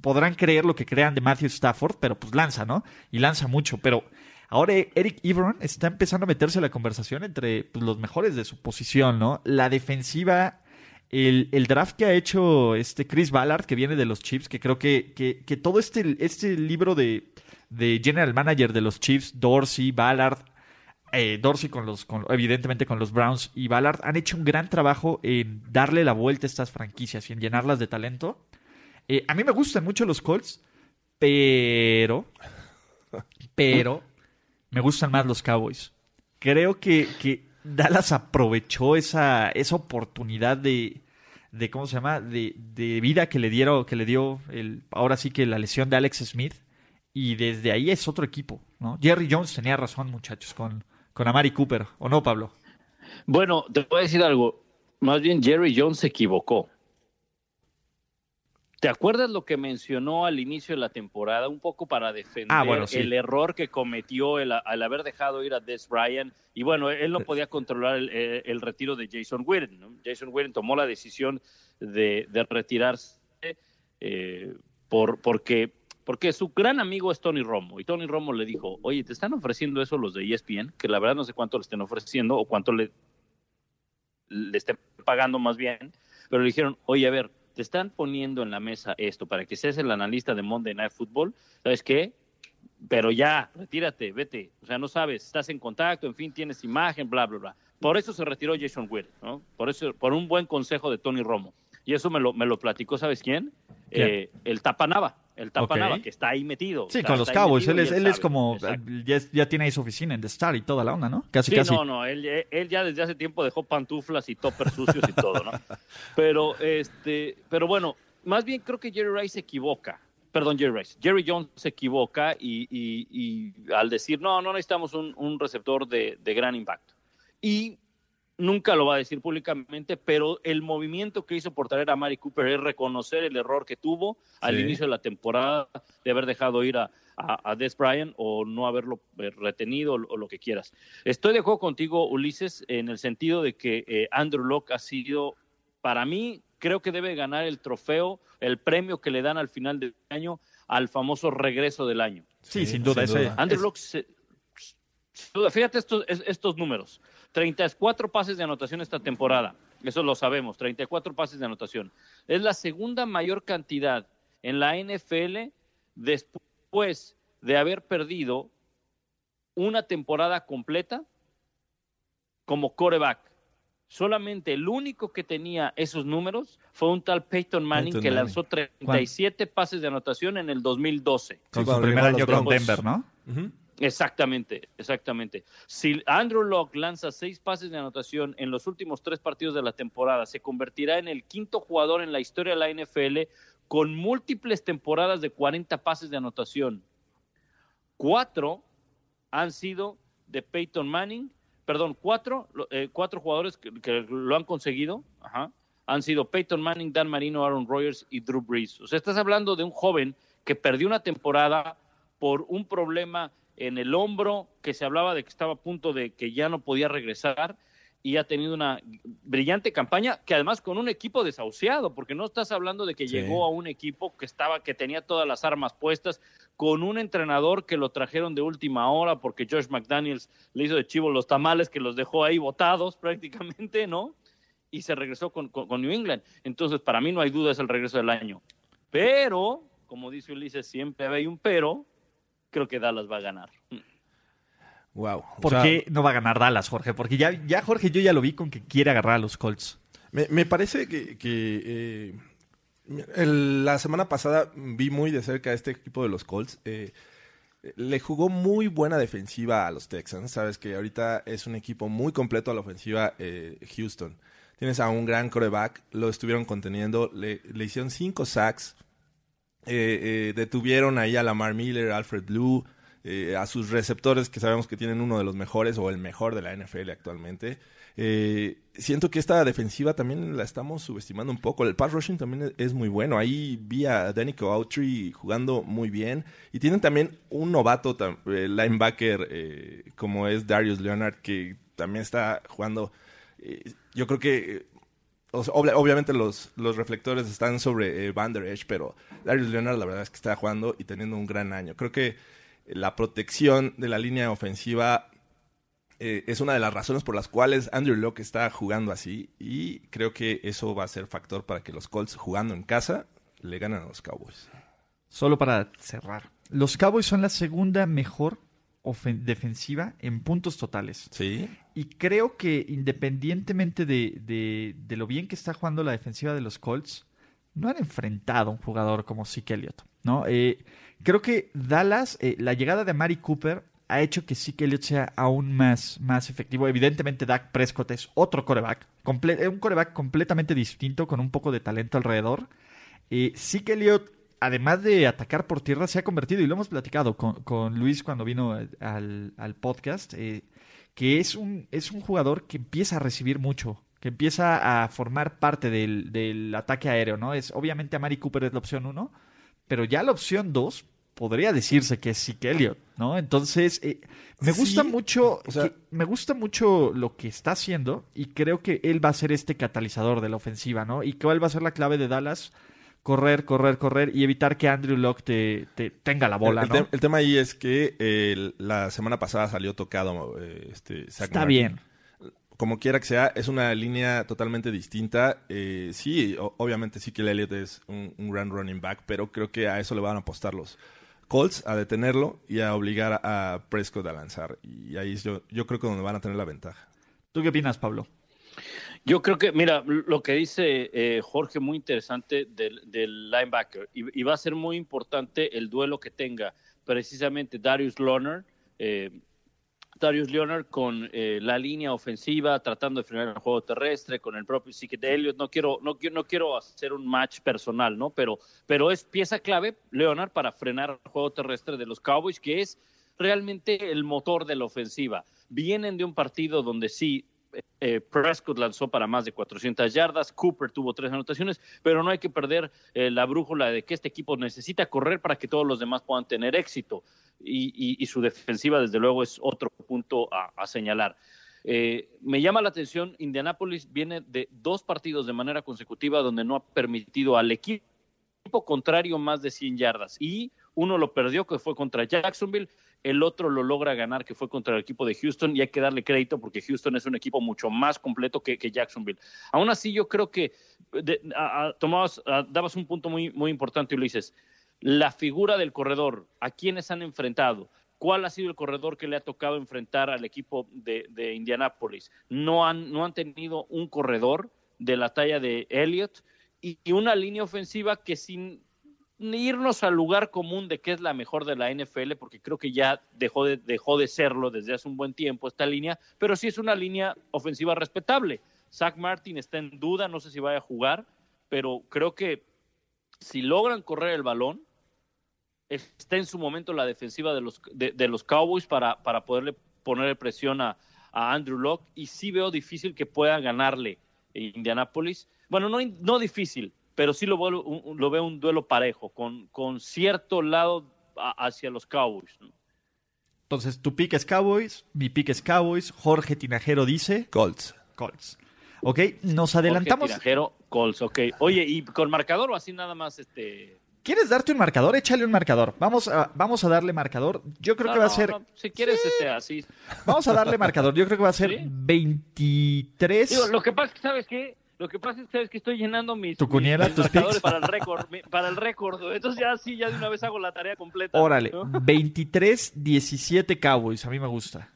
Speaker 1: podrán creer lo que crean de Matthew Stafford, pero pues lanza, ¿no? Y lanza mucho, pero ahora Eric Ebron está empezando a meterse en la conversación entre pues, los mejores de su posición, ¿no? La defensiva, el, draft que ha hecho este Chris Ballard, que viene de los Chiefs, que creo que, que, todo este, este libro de, de General Manager de los Chiefs, Dorsey, Ballard, eh, Dorsey con los, evidentemente con los Browns y Ballard han hecho un gran trabajo en darle la vuelta a estas franquicias y en llenarlas de talento. Eh, a mí me gustan mucho los Colts, pero, pero me gustan más los Cowboys. Creo que, que Dallas aprovechó esa, esa oportunidad de, de ¿cómo se llama? De, de, vida que le dieron, que le dio el, ahora sí que la lesión de Alex Smith. Y desde ahí es otro equipo. Jerry Jones tenía razón, muchachos, con, con Amari Cooper, ¿o no, Pablo?
Speaker 2: Bueno, te voy a decir algo. Más bien Jerry Jones se equivocó. ¿Te acuerdas lo que mencionó al inicio de la temporada? Un poco para defender ah, el error que cometió el, al haber dejado ir a Des Bryant. Y bueno, él no podía controlar el, retiro de Jason Witten. Jason Witten tomó la decisión de, retirarse eh, por, porque, porque su gran amigo es Tony Romo. Y Tony Romo le dijo, oye, te están ofreciendo eso los de ESPN, que la verdad no sé cuánto le estén ofreciendo o cuánto le, estén pagando más bien. Pero le dijeron, oye, a ver, te están poniendo en la mesa esto para que seas el analista de Monday Night Football, ¿sabes qué? Pero ya, retírate, vete. O sea, no sabes, estás en contacto, en fin, tienes imagen, bla, bla, bla. Por eso se retiró Jason Witt, ¿no? Por eso, por un buen consejo de Tony Romo. Y eso me lo, me lo platicó, ¿sabes quién? Eh, el Tapanaba el Tapanaba, que está ahí metido.
Speaker 1: Sí, con los Cowboys. Él, es, él es como. Ya, tiene ahí su oficina en The Star y toda la onda, ¿no?
Speaker 2: Casi, sí, no, no. Él, él, ya desde hace tiempo dejó pantuflas y toppers sucios y todo, ¿no? Pero, este, pero bueno, más bien creo que Jerry Rice se equivoca. Perdón, Jerry Rice. Jerry Jones se equivoca y, y, al decir, no, no necesitamos un, un receptor de, de gran impacto. Y nunca lo va a decir públicamente, pero el movimiento que hizo por traer a Mari Cooper es reconocer el error que tuvo al inicio de la temporada de haber dejado ir a, a, Des Bryant o no haberlo eh, retenido o, lo que quieras. Estoy de acuerdo contigo, Ulises, en el sentido de que eh, Andrew Locke ha sido, para mí, creo que debe ganar el trofeo, el premio que le dan al final del año al famoso regreso del año.
Speaker 1: Sí, sin duda.
Speaker 2: Andrew Locke, fíjate estos, estos números. 34 pases de anotación esta temporada. Eso lo sabemos, 34 pases de anotación. Es la segunda mayor cantidad en la NFL después de haber perdido una temporada completa como coreback. Solamente el único que tenía esos números fue un tal Peyton Manning que lanzó 37 pases de anotación en el 2012.
Speaker 1: Con su primer año con Denver, ¿no?
Speaker 2: Exactamente, exactamente. Si Andrew Locke lanza seis pases de anotación en los últimos tres partidos de la temporada, se convertirá en el quinto jugador en la historia de la NFL con múltiples temporadas de 40 pases de anotación. Cuatro han sido de Peyton Manning, perdón, cuatro, eh, cuatro jugadores que, lo han conseguido, han sido Peyton Manning, Dan Marino, Aaron Rodgers y Drew Brees. O sea, estás hablando de un joven que perdió una temporada por un problema en el hombro, que se hablaba de que estaba a punto de que ya no podía regresar y ha tenido una brillante campaña que además con un equipo desahuciado, porque no estás hablando de que llegó a un equipo que estaba que tenía todas las armas puestas, con un entrenador que lo trajeron de última hora porque Josh McDaniels le hizo de chivo los tamales que los dejó ahí botados prácticamente, ¿no? Y se regresó con, con New England. Entonces, para mí no hay duda es el regreso del año. Pero, como dice Ulises, siempre hay un pero, creo que Dallas va a ganar.
Speaker 1: Wow. ¿Por qué no va a ganar Dallas, Jorge? Porque ya, ya Jorge yo ya lo vi con que quiere agarrar a los Colts.
Speaker 3: Me, parece que, eh, la semana pasada vi muy de cerca a este equipo de los Colts. Eh, le jugó muy buena defensiva a los Texans. Sabes que ahorita es un equipo muy completo a la ofensiva eh, Houston. Tienes a un gran coreback, lo estuvieron conteniendo, le, le hicieron cinco sacks, eh, eh, detuvieron ahí a Lamar Miller, Alfred Blue. eh, a sus receptores, que sabemos que tienen uno de los mejores o el mejor de la NFL actualmente. Eh, siento que esta defensiva también la estamos subestimando un poco. El pass rushing también es muy bueno. Ahí vi a Danico Autry jugando muy bien. Y tienen también un novato eh, linebacker como es Darius Leonard, que también está jugando. yo creo que obviamente los, los reflectores están sobre Van Der Esch, pero Darius Leonard la verdad es que está jugando y teniendo un gran año. Creo que la protección de la línea ofensiva eh, es una de las razones por las cuales Andrew Locke está jugando así y creo que eso va a ser factor para que los Colts jugando en casa le ganen a los Cowboys.
Speaker 1: Solo para cerrar, los Cowboys son la segunda mejor defensiva en puntos totales.
Speaker 3: Sí.
Speaker 1: Y creo que independientemente de, lo bien que está jugando la defensiva de los Colts, no han enfrentado a un jugador como Zeke Elliott. ¿no? Eh, creo que Dallas, eh, la llegada de Mari Cooper ha hecho que que Elliott sea aún más, más efectivo. Evidentemente, Dak Prescott es otro coreback, un coreback completamente distinto, con un poco de talento alrededor. Eh, que Elliott, además de atacar por tierra, se ha convertido, y lo hemos platicado con, Luis cuando vino al, podcast, eh, que es un, es un jugador que empieza a recibir mucho, que empieza a formar parte del, del ataque aéreo, ¿no? Es, obviamente, a Mari Cooper es la opción uno, pero ya la opción dos podría decirse que es Zeke Elliott, ¿no? Entonces, eh, me gusta mucho, me gusta mucho lo que está haciendo y creo que él va a ser este catalizador de la ofensiva, ¿no? Y cuál va a ser la clave de Dallas, correr, correr, correr y evitar que Andrew Locke te, tenga la bola,
Speaker 3: el,
Speaker 1: ¿no?
Speaker 3: el, tema ahí es que la semana pasada salió tocado eh, este
Speaker 1: Está bien.
Speaker 3: Como quiera que sea, es una línea totalmente distinta. Eh, sí, obviamente sí que el Elliott es un, un gran running back, pero creo que a eso le van a apostar los, Colts a detenerlo y a obligar a Prescott a lanzar. Y ahí yo, yo creo que donde van a tener la ventaja.
Speaker 1: ¿Tú qué opinas, Pablo?
Speaker 2: Yo creo que, mira, lo que dice eh, Jorge, muy interesante del, linebacker. Y, va a ser muy importante el duelo que tenga precisamente Darius Lohner, eh, Darius Leonard con eh, la línea ofensiva, tratando de frenar el juego terrestre, con el propio Sique Elliott. No quiero, no, no quiero hacer un match personal, ¿no? Pero, pero es pieza clave, Leonard, para frenar el juego terrestre de los Cowboys, que es realmente el motor de la ofensiva. Vienen de un partido donde sí eh, Prescott lanzó para más de 400 yardas, Cooper tuvo tres anotaciones, pero no hay que perder eh, la brújula de que este equipo necesita correr para que todos los demás puedan tener éxito. Y, su defensiva, desde luego, es otro punto a, señalar. Eh, me llama la atención, Indianapolis viene de dos partidos de manera consecutiva donde no ha permitido al equipo contrario más de 100 yardas y uno lo perdió que fue contra Jacksonville el otro lo logra ganar, que fue contra el equipo de Houston, y hay que darle crédito porque Houston es un equipo mucho más completo que, Jacksonville. Aún así, yo creo que tomabas, dabas un punto muy, muy importante, Ulises. La figura del corredor, a quienes han enfrentado, cuál ha sido el corredor que le ha tocado enfrentar al equipo de, de Indianápolis. No han, no han tenido un corredor de la talla de Elliott y, una línea ofensiva que sin irnos al lugar común de que es la mejor de la NFL, porque creo que ya dejó de, dejó de serlo desde hace un buen tiempo esta línea, pero sí es una línea ofensiva respetable. Zach Martin está en duda, no sé si vaya a jugar, pero creo que si logran correr el balón, está en su momento la defensiva de los, de, los Cowboys para, para poderle poner presión a, a Andrew Locke y sí veo difícil que pueda ganarle Indianapolis. Bueno, no, no difícil, pero sí lo, lo veo un duelo parejo, con, con cierto lado hacia los Cowboys.
Speaker 1: Entonces, tu pick es Cowboys, mi pick es Cowboys, Jorge Tinajero dice...
Speaker 3: Colts.
Speaker 1: Colts. Ok, nos adelantamos...
Speaker 2: Jorge Tinajero, Colts, ok. Oye, ¿y con marcador o así nada más este...?
Speaker 1: ¿Quieres darte un marcador? Échale un marcador. Vamos a, vamos a darle marcador. Yo creo que va a ser.
Speaker 2: si quieres, este, así.
Speaker 1: Vamos a darle marcador. Yo creo que va a ser 23.
Speaker 2: lo que pasa es que, ¿sabes qué? Lo que pasa es que estoy llenando mis,
Speaker 1: ¿Tu cuniera, tus
Speaker 2: para el récord, para el récord. Entonces ya sí, ya de una vez hago la tarea completa.
Speaker 1: Órale, 23-17 Cowboys, a mí me gusta.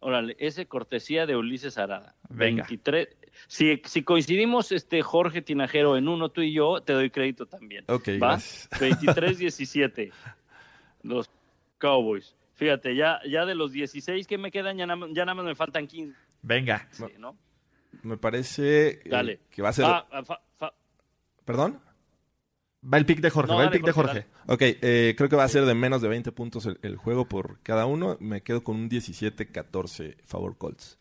Speaker 2: Órale, ese cortesía de Ulises Arada. Venga. 23. Si, si coincidimos, este Jorge Tinajero, en uno, tú y yo, te doy crédito también.
Speaker 3: Ok,
Speaker 2: ¿Va? 23-17. Los Cowboys. Fíjate, ya, ya de los 16 que me quedan, ya, ya nada más me faltan 15.
Speaker 1: Venga.
Speaker 2: ¿no?
Speaker 3: Me parece eh, que va a ser.
Speaker 2: Ah,
Speaker 3: ¿Perdón?
Speaker 1: Va el pick de Jorge, va el pick de Jorge.
Speaker 3: Ok, eh, creo que va a ser de menos de 20 puntos el, juego por cada uno. Me quedo con un 17-14 favor Colts.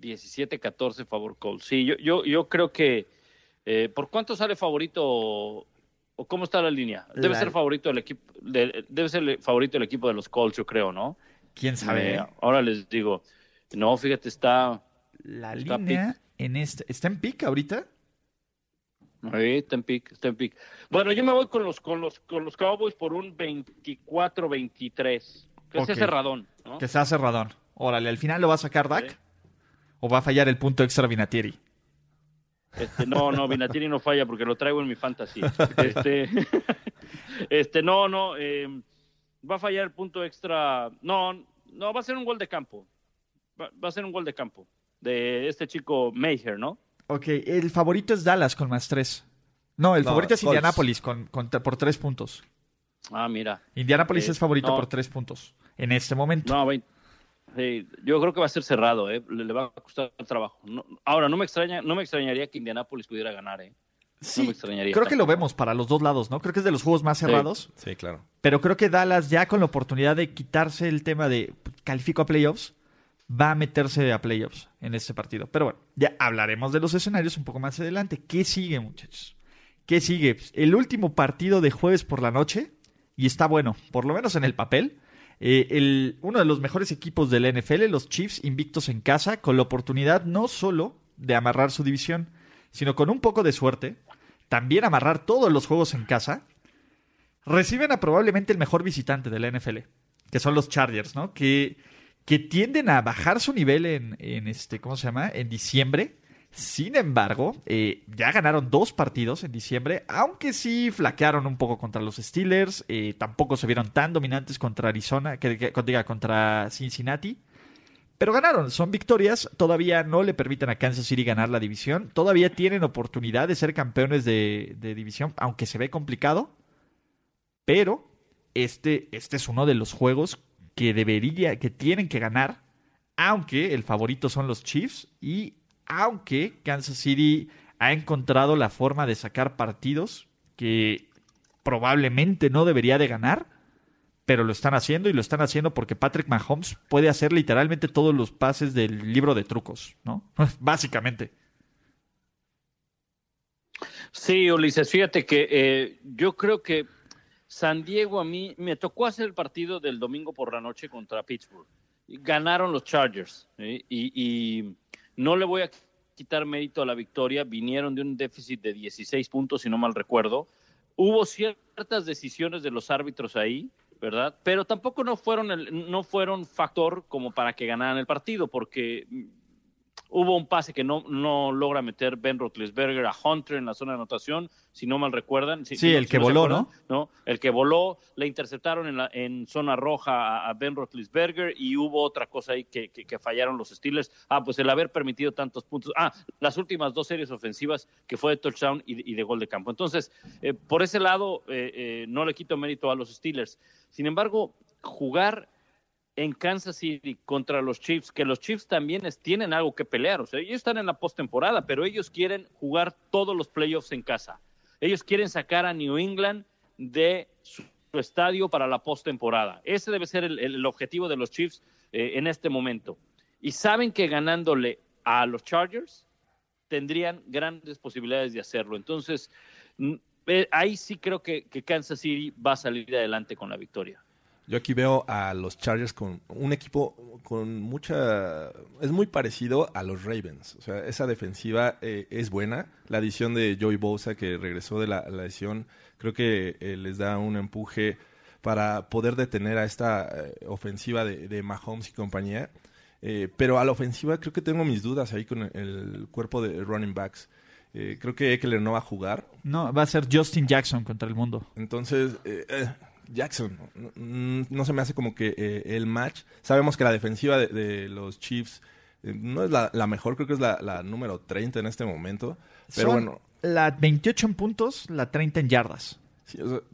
Speaker 2: 17-14 favor Colts. Sí, yo, yo, yo creo que... Eh, ¿Por cuánto sale favorito o cómo está la línea? Debe ser favorito el equipo, debe ser el favorito del equipo de los Colts, yo creo, ¿no?
Speaker 1: ¿Quién sabe?
Speaker 2: Eh, ahora les digo, no, fíjate, está...
Speaker 1: La línea en este, ¿está en pick ahorita?
Speaker 2: Sí, está en pick, está en pick. Bueno, yo me voy con los, con los, con los Cowboys por un 24-23. Que sea cerradón, ¿no?
Speaker 1: Que sea cerradón. Órale, ¿al final lo va a sacar Dak? ¿O va a fallar el punto extra Vinatieri?
Speaker 2: Este, no, no, Vinatieri no falla porque lo traigo en mi fantasy. Este, este no, no, eh, va a fallar el punto extra. No, no, va a ser un gol de campo. Va, a ser un gol de campo de este chico Mayher, ¿no?
Speaker 1: Ok, el favorito es Dallas con más tres. No, el favorito es Indianapolis con, por tres puntos.
Speaker 2: Ah, mira.
Speaker 1: Indianapolis eh, es favorito por tres puntos en este momento.
Speaker 2: No, yo creo que va a ser cerrado, ¿eh? le, va a costar trabajo. ahora, no me, extraña, no me extrañaría que Indianapolis pudiera ganar. ¿eh?
Speaker 1: Sí, creo que lo vemos para los dos lados, ¿no? Creo que es de los juegos más cerrados.
Speaker 3: Sí. claro.
Speaker 1: Pero creo que Dallas ya con la oportunidad de quitarse el tema de califico a playoffs, va a meterse a playoffs en este partido. Pero bueno, ya hablaremos de los escenarios un poco más adelante. ¿Qué sigue, muchachos? ¿Qué sigue? El último partido de jueves por la noche, y está bueno, por lo menos en el papel. Eh, el, uno de los mejores equipos de la NFL, los Chiefs, invictos en casa, con la oportunidad no solo de amarrar su división, sino con un poco de suerte, también amarrar todos los juegos en casa, reciben a probablemente el mejor visitante de la NFL, que son los Chargers, ¿no? Que, que tienden a bajar su nivel en, en este, ¿cómo se llama? En diciembre. Sin embargo, eh, ya ganaron dos partidos en diciembre, aunque sí flaquearon un poco contra los Steelers, eh, tampoco se vieron tan dominantes contra Arizona, que, diga, contra Cincinnati. Pero ganaron, son victorias, todavía no le permiten a Kansas City ganar la división, todavía tienen oportunidad de ser campeones de, división, aunque se ve complicado, pero este, este es uno de los juegos que debería, que tienen que ganar, aunque el favorito son los Chiefs y aunque Kansas City ha encontrado la forma de sacar partidos que probablemente no debería de ganar, pero lo están haciendo y lo están haciendo porque Patrick Mahomes puede hacer literalmente todos los pases del libro de trucos, ¿no? Básicamente.
Speaker 2: Sí, Ulises, fíjate que eh, yo creo que San Diego a mí me tocó hacer el partido del domingo por la noche contra Pittsburgh. Ganaron los Chargers y, no le voy a quitar mérito a la victoria. Vinieron de un déficit de 16 puntos, si no mal recuerdo. Hubo ciertas decisiones de los árbitros ahí ¿verdad? Pero tampoco no fueron, no fueron factor como para que ganaran el partido, porque Hubo un pase que no, no logra meter Ben Roethlisberger a Hunter en la zona de anotación, si no mal recuerdan.
Speaker 1: sí, el que voló, ¿no?
Speaker 2: ¿no? El que voló, le interceptaron en, la, en zona roja a, Ben Roethlisberger y hubo otra cosa ahí que, que, fallaron los Steelers. Ah, pues el haber permitido tantos puntos. Ah, las últimas dos series ofensivas que fue de touchdown y, de gol de campo. Entonces, eh, por ese lado, eh, eh, no le quito mérito a los Steelers. Sin embargo, jugar en Kansas City contra los Chiefs, que los Chiefs también tienen algo que pelear. O sea, ellos están en la postemporada, pero ellos quieren jugar todos los playoffs en casa. Ellos quieren sacar a New England de su, estadio para la postemporada. Ese debe ser el, objetivo de los Chiefs eh, en este momento. Y saben que ganándole a los Chargers tendrían grandes posibilidades de hacerlo. Entonces, eh, ahí sí creo que Kansas City va a salir adelante con la victoria.
Speaker 3: Yo aquí veo a los Chargers con un equipo con mucha... Es muy parecido a los Ravens. O sea, esa defensiva eh, es buena. La adición de Joey Bosa, que regresó de la, lesión, creo que eh, les da un empuje para poder detener a esta eh, ofensiva de, Mahomes y compañía. pero a la ofensiva creo que tengo mis dudas ahí con el, cuerpo de running backs. creo que Eckler no va a jugar.
Speaker 1: No, va a ser Justin Jackson contra el mundo.
Speaker 3: Entonces, Jackson. No, se me hace como que eh, el match. Sabemos que la defensiva de, los Chiefs eh, no es la, mejor, creo que es la, número 30 en este momento. Pero bueno.
Speaker 1: La 28 en puntos, la 30 en yardas.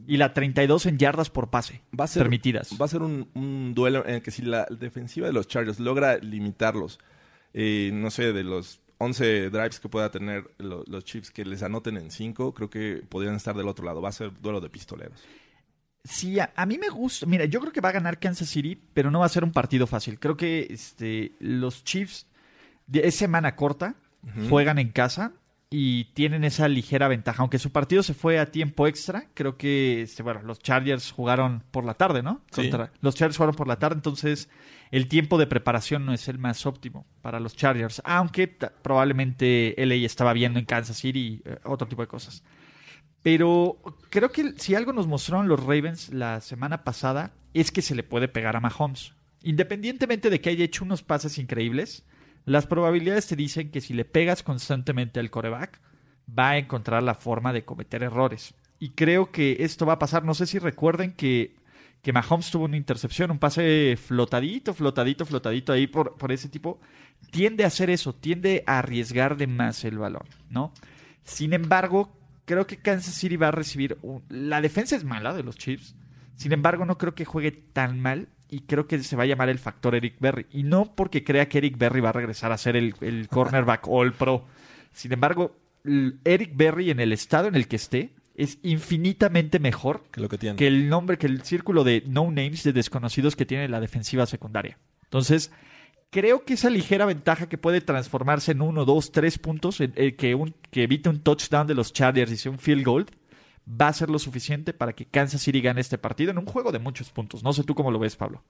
Speaker 1: y la 32 en yardas por pase va a ser, permitidas.
Speaker 3: Va a ser un, duelo en el que si la defensiva de los Chargers logra limitarlos, eh, no sé, de los 11 drives que pueda tener los Chiefs que les anoten en 5, creo que podrían estar del otro lado. Va a ser duelo de pistoleros.
Speaker 1: Sí, a, mí me gusta. Mira, yo creo que va a ganar Kansas City, pero no va a ser un partido fácil. Creo que este, los Chiefs es semana corta, juegan en casa y tienen esa ligera ventaja. Aunque su partido se fue a tiempo extra, creo que este, bueno, los Chargers jugaron por la tarde, ¿no? los Chargers jugaron por la tarde, entonces el tiempo de preparación no es el más óptimo para los Chargers. Aunque probablemente LA estaba viendo en Kansas City eh, otro tipo de cosas. Pero creo que si algo nos mostraron los Ravens la semana pasada es que se le puede pegar a Mahomes. Independientemente de que haya hecho unos pases increíbles, las probabilidades te dicen que si le pegas constantemente al coreback, va a encontrar la forma de cometer errores. Y creo que esto va a pasar. No sé si recuerden que, que Mahomes tuvo una intercepción, un pase flotadito, flotadito, flotadito ahí por, por ese tipo. Tiende a hacer eso, tiende a arriesgar de más el balón, ¿no? Sin embargo, creo que Kansas City va a recibir. La defensa es mala de los Chiefs. Sin embargo, no creo que juegue tan mal y creo que se va a llamar el factor Eric Berry. Y no porque crea que Eric Berry va a regresar a ser el, el cornerback All Pro. Sin embargo, Eric Berry en el estado en el que esté es infinitamente mejor
Speaker 3: que, lo que, tiene.
Speaker 1: que el nombre, que el círculo de no names, de desconocidos que tiene la defensiva secundaria. Entonces, creo que esa ligera ventaja que puede transformarse en uno, dos, tres puntos, eh, que, un, que evite un touchdown de los Chargers y sea un field goal, va a ser lo suficiente para que Kansas City gane este partido en un juego de muchos puntos. No sé tú cómo lo ves, Pablo.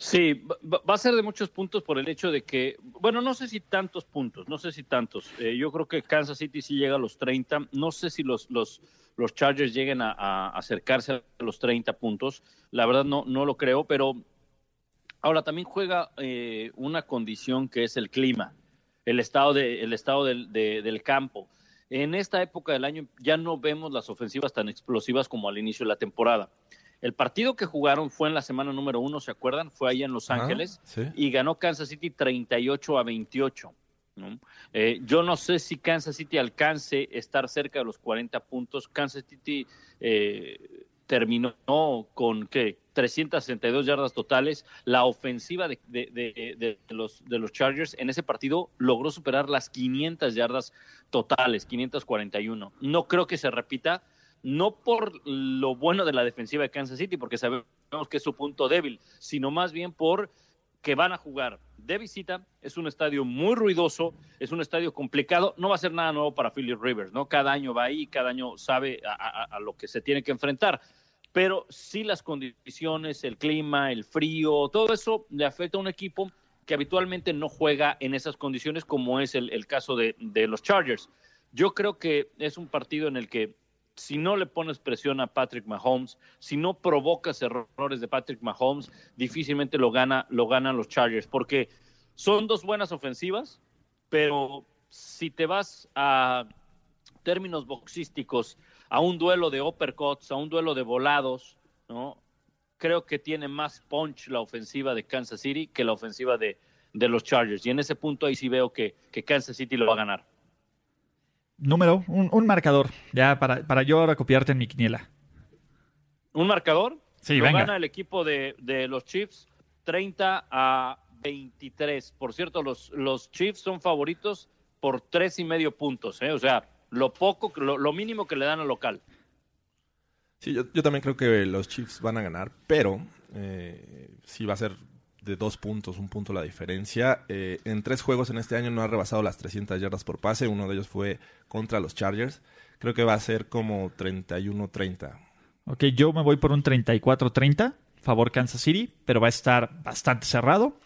Speaker 2: Sí, va a ser de muchos puntos por el hecho de que, bueno, no sé si tantos puntos, no sé si tantos. Eh, yo creo que Kansas City sí llega a los 30. No sé si los, los, los Chargers lleguen a, a acercarse a los 30 puntos. La verdad no, no lo creo, pero Ahora, también juega eh, una condición que es el clima, el estado, de, el estado del, del campo. En esta época del año ya no vemos las ofensivas tan explosivas como al inicio de la temporada. El partido que jugaron fue en la semana número uno, ¿se acuerdan? Fue ahí en Los Ángeles y ganó Kansas City 38 a 28. Eh, yo no sé si Kansas City alcance estar cerca de los 40 puntos. Kansas City eh, terminó con ¿qué? 362 yardas totales. La ofensiva de, los, de los Chargers en ese partido logró superar las 500 yardas totales, 541. No creo que se repita, no por lo bueno de la defensiva de Kansas City, porque sabemos que es su punto débil, sino más bien por que van a jugar de visita, es un estadio muy ruidoso, es un estadio complicado, no va a ser nada nuevo para Philip Rivers, ¿no? Cada año va ahí, cada año sabe a, lo que se tiene que enfrentar, pero sí las condiciones, el clima, el frío, todo eso le afecta a un equipo que habitualmente no juega en esas condiciones, como es el, caso de, de los Chargers. Yo creo que es un partido en el que si no le pones presión a Patrick Mahomes, si no provocas errores de Patrick Mahomes, difícilmente lo gana, lo ganan los Chargers, porque son dos buenas ofensivas, pero si te vas a términos boxísticos, a un duelo de uppercuts, a un duelo de volados, ¿no? Creo que tiene más punch la ofensiva de Kansas City que la ofensiva de, de los Chargers. Y en ese punto ahí sí veo que, que Kansas City lo va a ganar
Speaker 1: número, un, marcador, ya para, para, yo ahora copiarte en mi quiniela.
Speaker 2: ¿Un marcador?
Speaker 1: Sí, venga.
Speaker 2: gana el equipo de, los Chiefs 30 a 23. Por cierto, los, los Chiefs son favoritos por tres y medio puntos, ¿eh? o sea, lo poco, lo, mínimo que le dan al local.
Speaker 3: Sí, yo, yo, también creo que los Chiefs van a ganar, pero eh, sí va a ser de dos puntos, un punto la diferencia. Eh, en tres juegos en este año no ha rebasado las 300 yardas por pase. Uno de ellos fue contra los Chargers. Creo que va a ser como 31-30.
Speaker 1: Ok, yo me voy por un 34-30, favor Kansas City, pero va a estar bastante cerrado.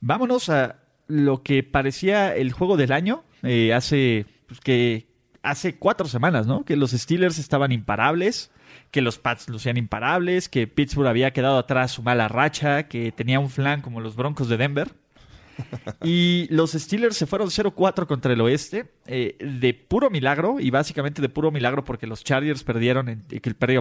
Speaker 1: Vámonos a lo que parecía el juego del año eh, hace pues, que hace cuatro semanas, ¿no? Que los Steelers estaban imparables que los Pats lucían imparables, que Pittsburgh había quedado atrás su mala racha, que tenía un flan como los Broncos de Denver. Y los Steelers se fueron 0-4 contra el oeste, eh, de puro milagro, y básicamente de puro milagro porque los Chargers perdieron, en,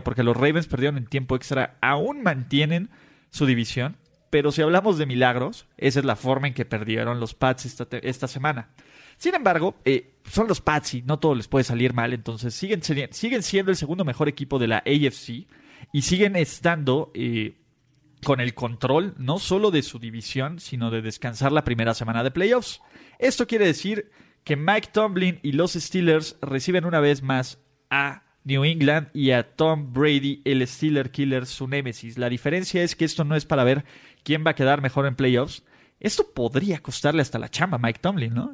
Speaker 1: porque los Ravens perdieron en tiempo extra, aún mantienen su división. Pero si hablamos de milagros, esa es la forma en que perdieron los Pats esta, esta semana. Sin embargo, eh, son los Pats y no todo les puede salir mal, entonces siguen, siguen siendo el segundo mejor equipo de la AFC y siguen estando eh, con el control no solo de su división, sino de descansar la primera semana de playoffs. Esto quiere decir que Mike Tomlin y los Steelers reciben una vez más a New England y a Tom Brady, el Steeler Killer, su némesis. La diferencia es que esto no es para ver quién va a quedar mejor en playoffs. Esto podría costarle hasta la chamba a Mike Tomlin, ¿no?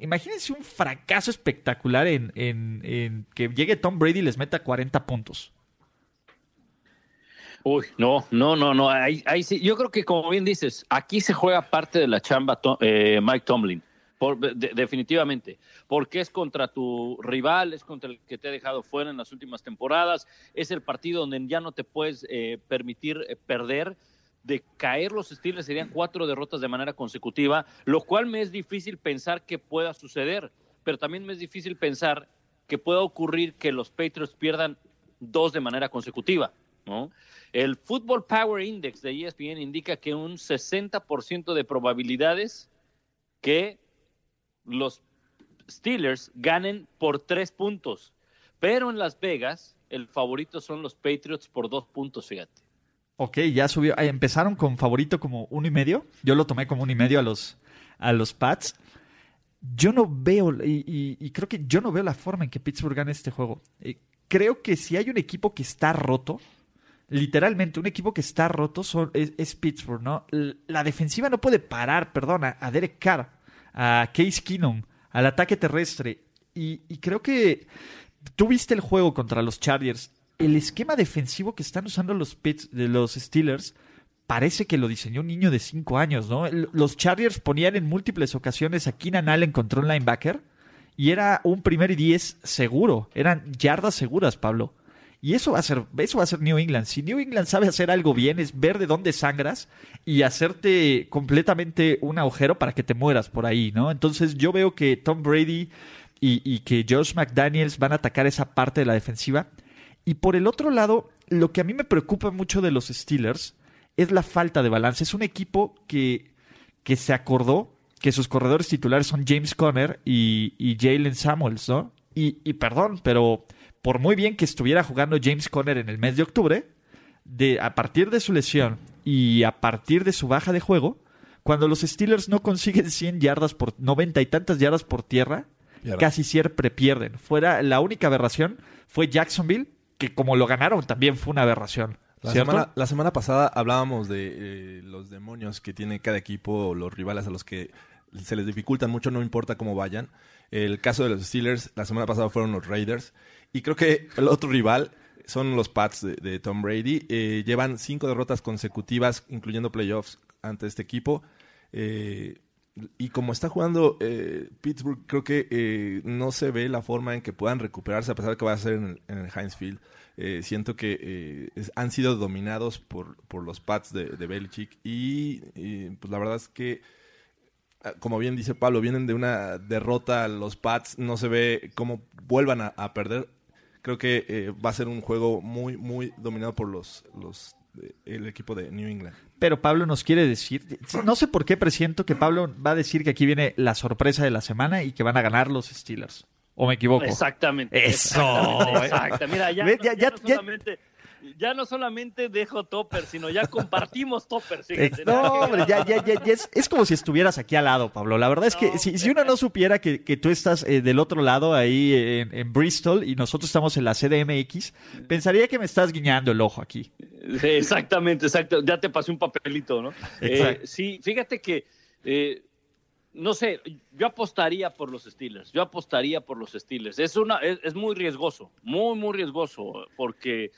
Speaker 1: imagínense un fracaso espectacular en, en, que llegue Tom Brady y les meta 40 puntos.
Speaker 2: Uy, no, no, no, no. Ahí, sí. Yo creo que, como bien dices, aquí se juega parte de la chamba eh, Mike Tomlin. definitivamente, porque es contra tu rival, es contra el que te ha dejado fuera en las últimas temporadas, es el partido donde ya no te puedes eh, permitir eh, perder. De caer los Steelers serían cuatro derrotas de manera consecutiva, lo cual me es difícil pensar que pueda suceder, pero también me es difícil pensar que pueda ocurrir que los Patriots pierdan dos de manera consecutiva. El Football Power Index de ESPN indica que un 60% de probabilidades que los Steelers ganen por tres puntos. Pero en Las Vegas, el favorito son los Patriots por dos puntos, fíjate.
Speaker 1: Ok, ya subió. Empezaron con favorito como uno y medio. Yo lo tomé como uno y medio a los, a los Pats. Yo no veo, y, creo que yo no veo la forma en que Pittsburgh gane este juego. Eh, creo que si hay un equipo que está roto, literalmente un equipo que está roto es, Pittsburgh, ¿no? La defensiva no puede parar, perdona, a Derek Carr, a Case Keenum, al ataque terrestre. Y, creo que tú viste el juego contra los Chargers. El esquema defensivo que están usando los, de los Steelers parece que lo diseñó un niño de 5 años, ¿no? Los Chargers ponían en múltiples ocasiones a Keenan Allen contra un linebacker y era un primer y 10 seguro. Eran yardas seguras, Pablo. Y eso va a ser, eso va a ser New England. Si New England sabe hacer algo bien, es ver de dónde sangras y hacerte completamente un agujero para que te mueras por ahí, ¿no? Entonces yo veo que Tom Brady y, y que Josh McDaniels van a atacar esa parte de la defensiva. Y por el otro lado, lo que a mí me preocupa mucho de los Steelers es la falta de balance. Es un equipo que, que se acordó que sus corredores titulares son James Conner y, y Jalen Samuels, ¿no? Y, y perdón, pero por muy bien que estuviera jugando James Conner en el mes de octubre, de, a partir de su lesión y a partir de su baja de juego, cuando los Steelers no consiguen 100 yardas por 90 y tantas yardas por tierra, casi siempre pierden. Fuera la única aberración fue Jacksonville, que como lo ganaron también fue una aberración.
Speaker 3: La semana, la semana, pasada hablábamos de eh, los demonios que tiene cada equipo, los rivales a los que se les dificultan mucho, no importa cómo vayan. El caso de los Steelers, la semana pasada fueron los Raiders. Y creo que el otro rival son los Pats de, Tom Brady. Eh, llevan cinco derrotas consecutivas, incluyendo playoffs, ante este equipo. Eh, y como está jugando eh, Pittsburgh, creo que no se ve la forma en que puedan recuperarse, a pesar de que va a ser en el, Heinz Field. siento que han sido dominados por, por los Pats de, Belichick. Y pues la verdad es que Ah, como bien dice Pablo, vienen de una derrota los Pats, no se ve cómo vuelvan a, perder. Creo que eh, va a ser un juego muy, muy dominado por los, los el equipo de New England.
Speaker 1: Pero Pablo nos quiere decir, no sé por qué presiento que Pablo va a decir que aquí viene la sorpresa de la semana y que van a ganar los Steelers. ¿O me equivoco?
Speaker 2: Exactamente.
Speaker 1: Eso.
Speaker 2: Exactamente. Mira, ya, ya, solamente ya no solamente dejo topper, sino ya compartimos toppers.
Speaker 1: no, hombre, ya, ya, ya, es, como si estuvieras aquí al lado, Pablo. La verdad es que si, uno no supiera que, tú estás eh, del otro lado, ahí en, Bristol, y nosotros estamos en la CDMX, pensaría que me estás guiñando el ojo aquí.
Speaker 2: exactamente, exacto. Ya te pasé un papelito, ¿no? Eh, sí, fíjate que... Eh, no sé, yo apostaría por los Steelers. Yo apostaría por los Steelers. Es una, es muy riesgoso, muy, muy riesgoso, porque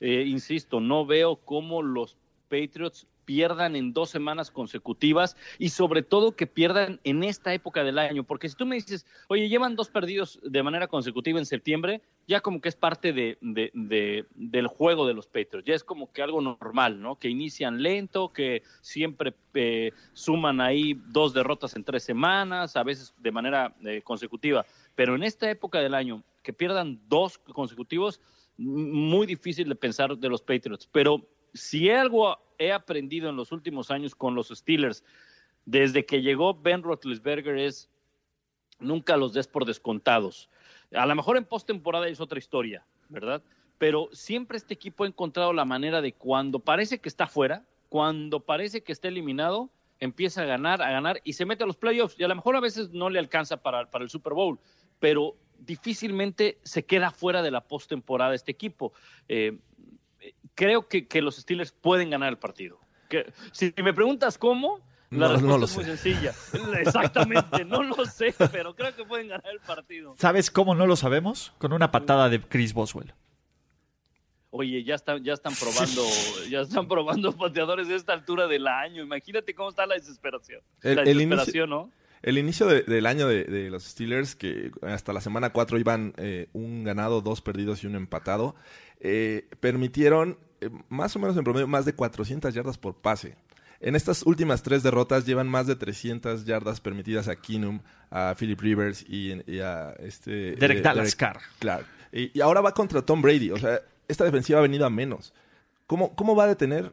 Speaker 2: eh, insisto, no veo cómo los Patriots pierdan en dos semanas consecutivas y sobre todo que pierdan en esta época del año, porque si tú me dices, oye, llevan dos perdidos de manera consecutiva en septiembre, ya como que es parte de, del juego de los Patriots, ya es como que algo normal, ¿no? Que inician lento, que siempre eh, suman ahí dos derrotas en tres semanas, a veces de manera eh, consecutiva, pero en esta época del año, que pierdan dos consecutivos, muy difícil de pensar de los Patriots. Pero si algo he aprendido en los últimos años con los Steelers, desde que llegó Ben Roethlisberger, es nunca los des por descontados. A lo mejor en postemporada es otra historia, ¿verdad? Pero siempre este equipo ha encontrado la manera de cuando parece que está fuera, cuando parece que está eliminado, empieza a ganar, a ganar y se mete a los playoffs. Y a lo mejor a veces no le alcanza para, para el Super Bowl, pero difícilmente se queda fuera de la postemporada este equipo. Eh, creo que, que, los Steelers pueden ganar el partido. Que, si me preguntas cómo, la respuesta es muy sencilla. Exactamente, no lo sé, pero creo que pueden ganar el partido.
Speaker 1: ¿Sabes cómo no lo sabemos? Con una patada de Chris Boswell.
Speaker 2: Oye, ya están, ya están probando, ya están probando pateadores de esta altura del año. Imagínate cómo está la desesperación.
Speaker 3: El,
Speaker 2: la
Speaker 3: desesperación, inicio, ¿no? El inicio de, del año de, de, los Steelers, que hasta la semana 4 iban eh, un ganado, dos perdidos y un empatado, eh, permitieron eh, más o menos en promedio más de 400 yardas por pase. En estas últimas tres derrotas llevan más de 300 yardas permitidas a Keenum, a Philip Rivers y, y a este...
Speaker 1: Derek Dallas
Speaker 3: Derek, Claro. Y, y, ahora va contra Tom Brady. O sea, esta defensiva ha venido a menos. ¿Cómo, cómo va a detener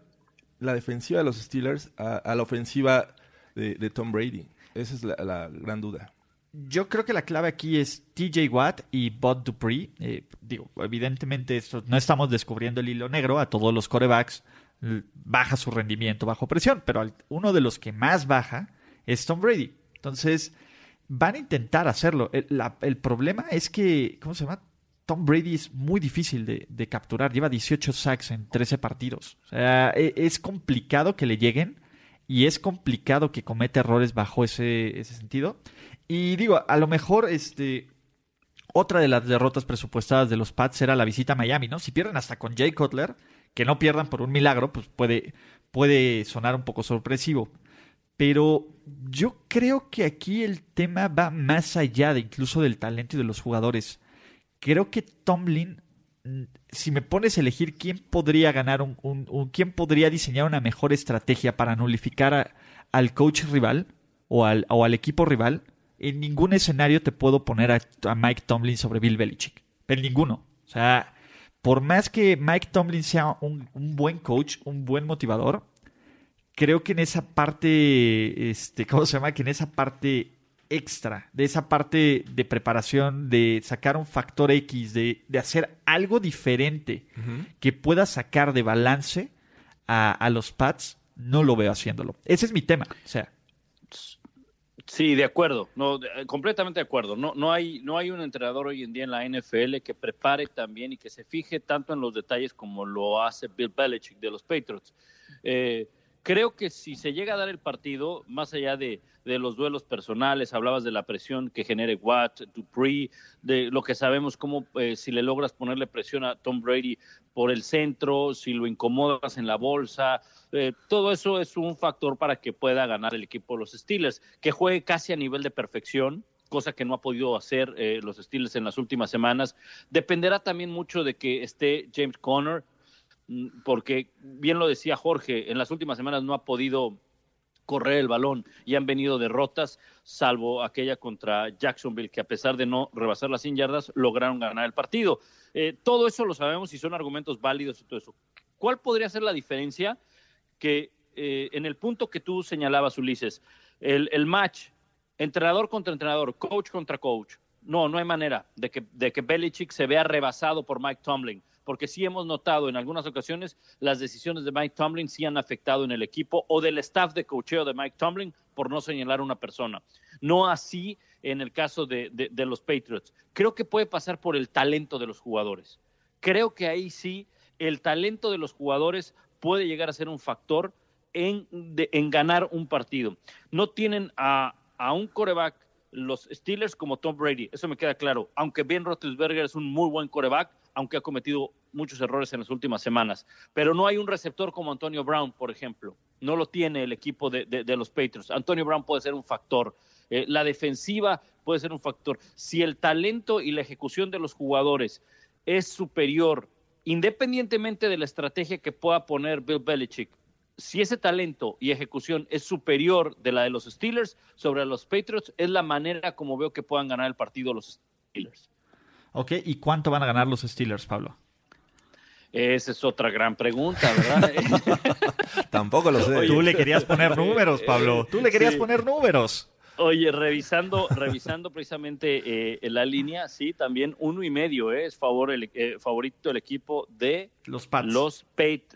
Speaker 3: la defensiva de los Steelers a, a la ofensiva de, de, Tom Brady? Esa es la, gran duda.
Speaker 1: Yo creo que la clave aquí es TJ Watt y Bud Dupree. Eh, digo, evidentemente esto, no estamos descubriendo el hilo negro. A todos los corebacks baja su rendimiento bajo presión, pero uno de los que más baja es Tom Brady. Entonces, van a intentar hacerlo. El, problema es que, ¿cómo se llama? Tom Brady es muy difícil de, capturar. Lleva 18 sacks en 13 partidos. O sea, es, es, complicado que le lleguen y es complicado que cometa errores bajo ese, ese sentido. Y digo, a lo mejor este, otra de las derrotas presupuestadas de los Pats era la visita a Miami, ¿no? Si pierden hasta con Jay Cutler, que no pierdan por un milagro, pues puede, puede sonar un poco sorpresivo. Pero yo creo que aquí el tema va más allá de incluso del talento y de los jugadores creo que Tomlin, si me pones a elegir quién podría ganar un, quién podría diseñar una mejor estrategia para nulificar al coach rival o al, o al, equipo rival, en ningún escenario te puedo poner a, a, Mike Tomlin sobre Bill Belichick. En ninguno. O sea, por más que Mike Tomlin sea un, un buen coach, un buen motivador, creo que en esa parte, este, ¿cómo se llama? Que en esa parte extra, de esa parte de preparación, de sacar un factor X, de, de hacer algo diferente uh -huh. que pueda sacar de balance a, a, los Pats, no lo veo haciéndolo. Ese es mi tema. O sea.
Speaker 2: Sí, de acuerdo, no, completamente de acuerdo. No, no, hay, no hay un entrenador hoy en día en la NFL que prepare también y que se fije tanto en los detalles como lo hace Bill Belichick de los Patriots. Eh, creo que si se llega a dar el partido, más allá de, los duelos personales, hablabas de la presión que genere Watt, Dupree, de lo que sabemos, como eh, si le logras ponerle presión a Tom Brady por el centro, si lo incomodas en la bolsa, eh, todo eso es un factor para que pueda ganar el equipo de los Steelers, que juegue casi a nivel de perfección, cosa que no ha podido hacer eh, los Steelers en las últimas semanas. Dependerá también mucho de que esté James Conner, porque bien lo decía Jorge, en las últimas semanas no ha podido correr el balón y han venido derrotas, salvo aquella contra Jacksonville, que a pesar de no rebasar las 100 yardas, lograron ganar el partido. Eh, todo eso lo sabemos y son argumentos válidos y todo eso. ¿Cuál podría ser la diferencia? Que eh, en el punto que tú señalabas, Ulises, el, el match, entrenador contra entrenador, coach contra coach, no, no hay manera de que, de que Belichick se vea rebasado por Mike Tomlin porque sí hemos notado en algunas ocasiones las decisiones de Mike Tomlin sí han afectado en el equipo o del staff de cocheo de Mike Tomlin, por no señalar una persona. No así en el caso de, de, de los Patriots. Creo que puede pasar por el talento de los jugadores. Creo que ahí sí el talento de los jugadores puede llegar a ser un factor en, de, en ganar un partido. No tienen a, a un coreback los Steelers como Tom Brady, eso me queda claro. Aunque Ben Roethlisberger es un muy buen coreback, aunque ha cometido muchos errores en las últimas semanas. Pero no hay un receptor como Antonio Brown, por ejemplo. No lo tiene el equipo de, de, los Patriots. Antonio Brown puede ser un factor. Eh, la defensiva puede ser un factor. Si el talento y la ejecución de los jugadores es superior, independientemente de la estrategia que pueda poner Bill Belichick, si ese talento y ejecución es superior de la de los Steelers sobre los Patriots, es la manera como veo que puedan ganar el partido los Steelers.
Speaker 1: Ok, ¿y cuánto van a ganar los Steelers, Pablo?
Speaker 2: Esa es otra gran pregunta, ¿verdad?
Speaker 3: Tampoco lo sé.
Speaker 1: Oye, Tú le querías poner números, Pablo. Tú le querías sí. poner números.
Speaker 2: Oye, revisando, revisando precisamente eh, la línea, sí, también uno y medio eh, es favor el, eh, favorito el equipo de
Speaker 1: los Pats.
Speaker 2: Los,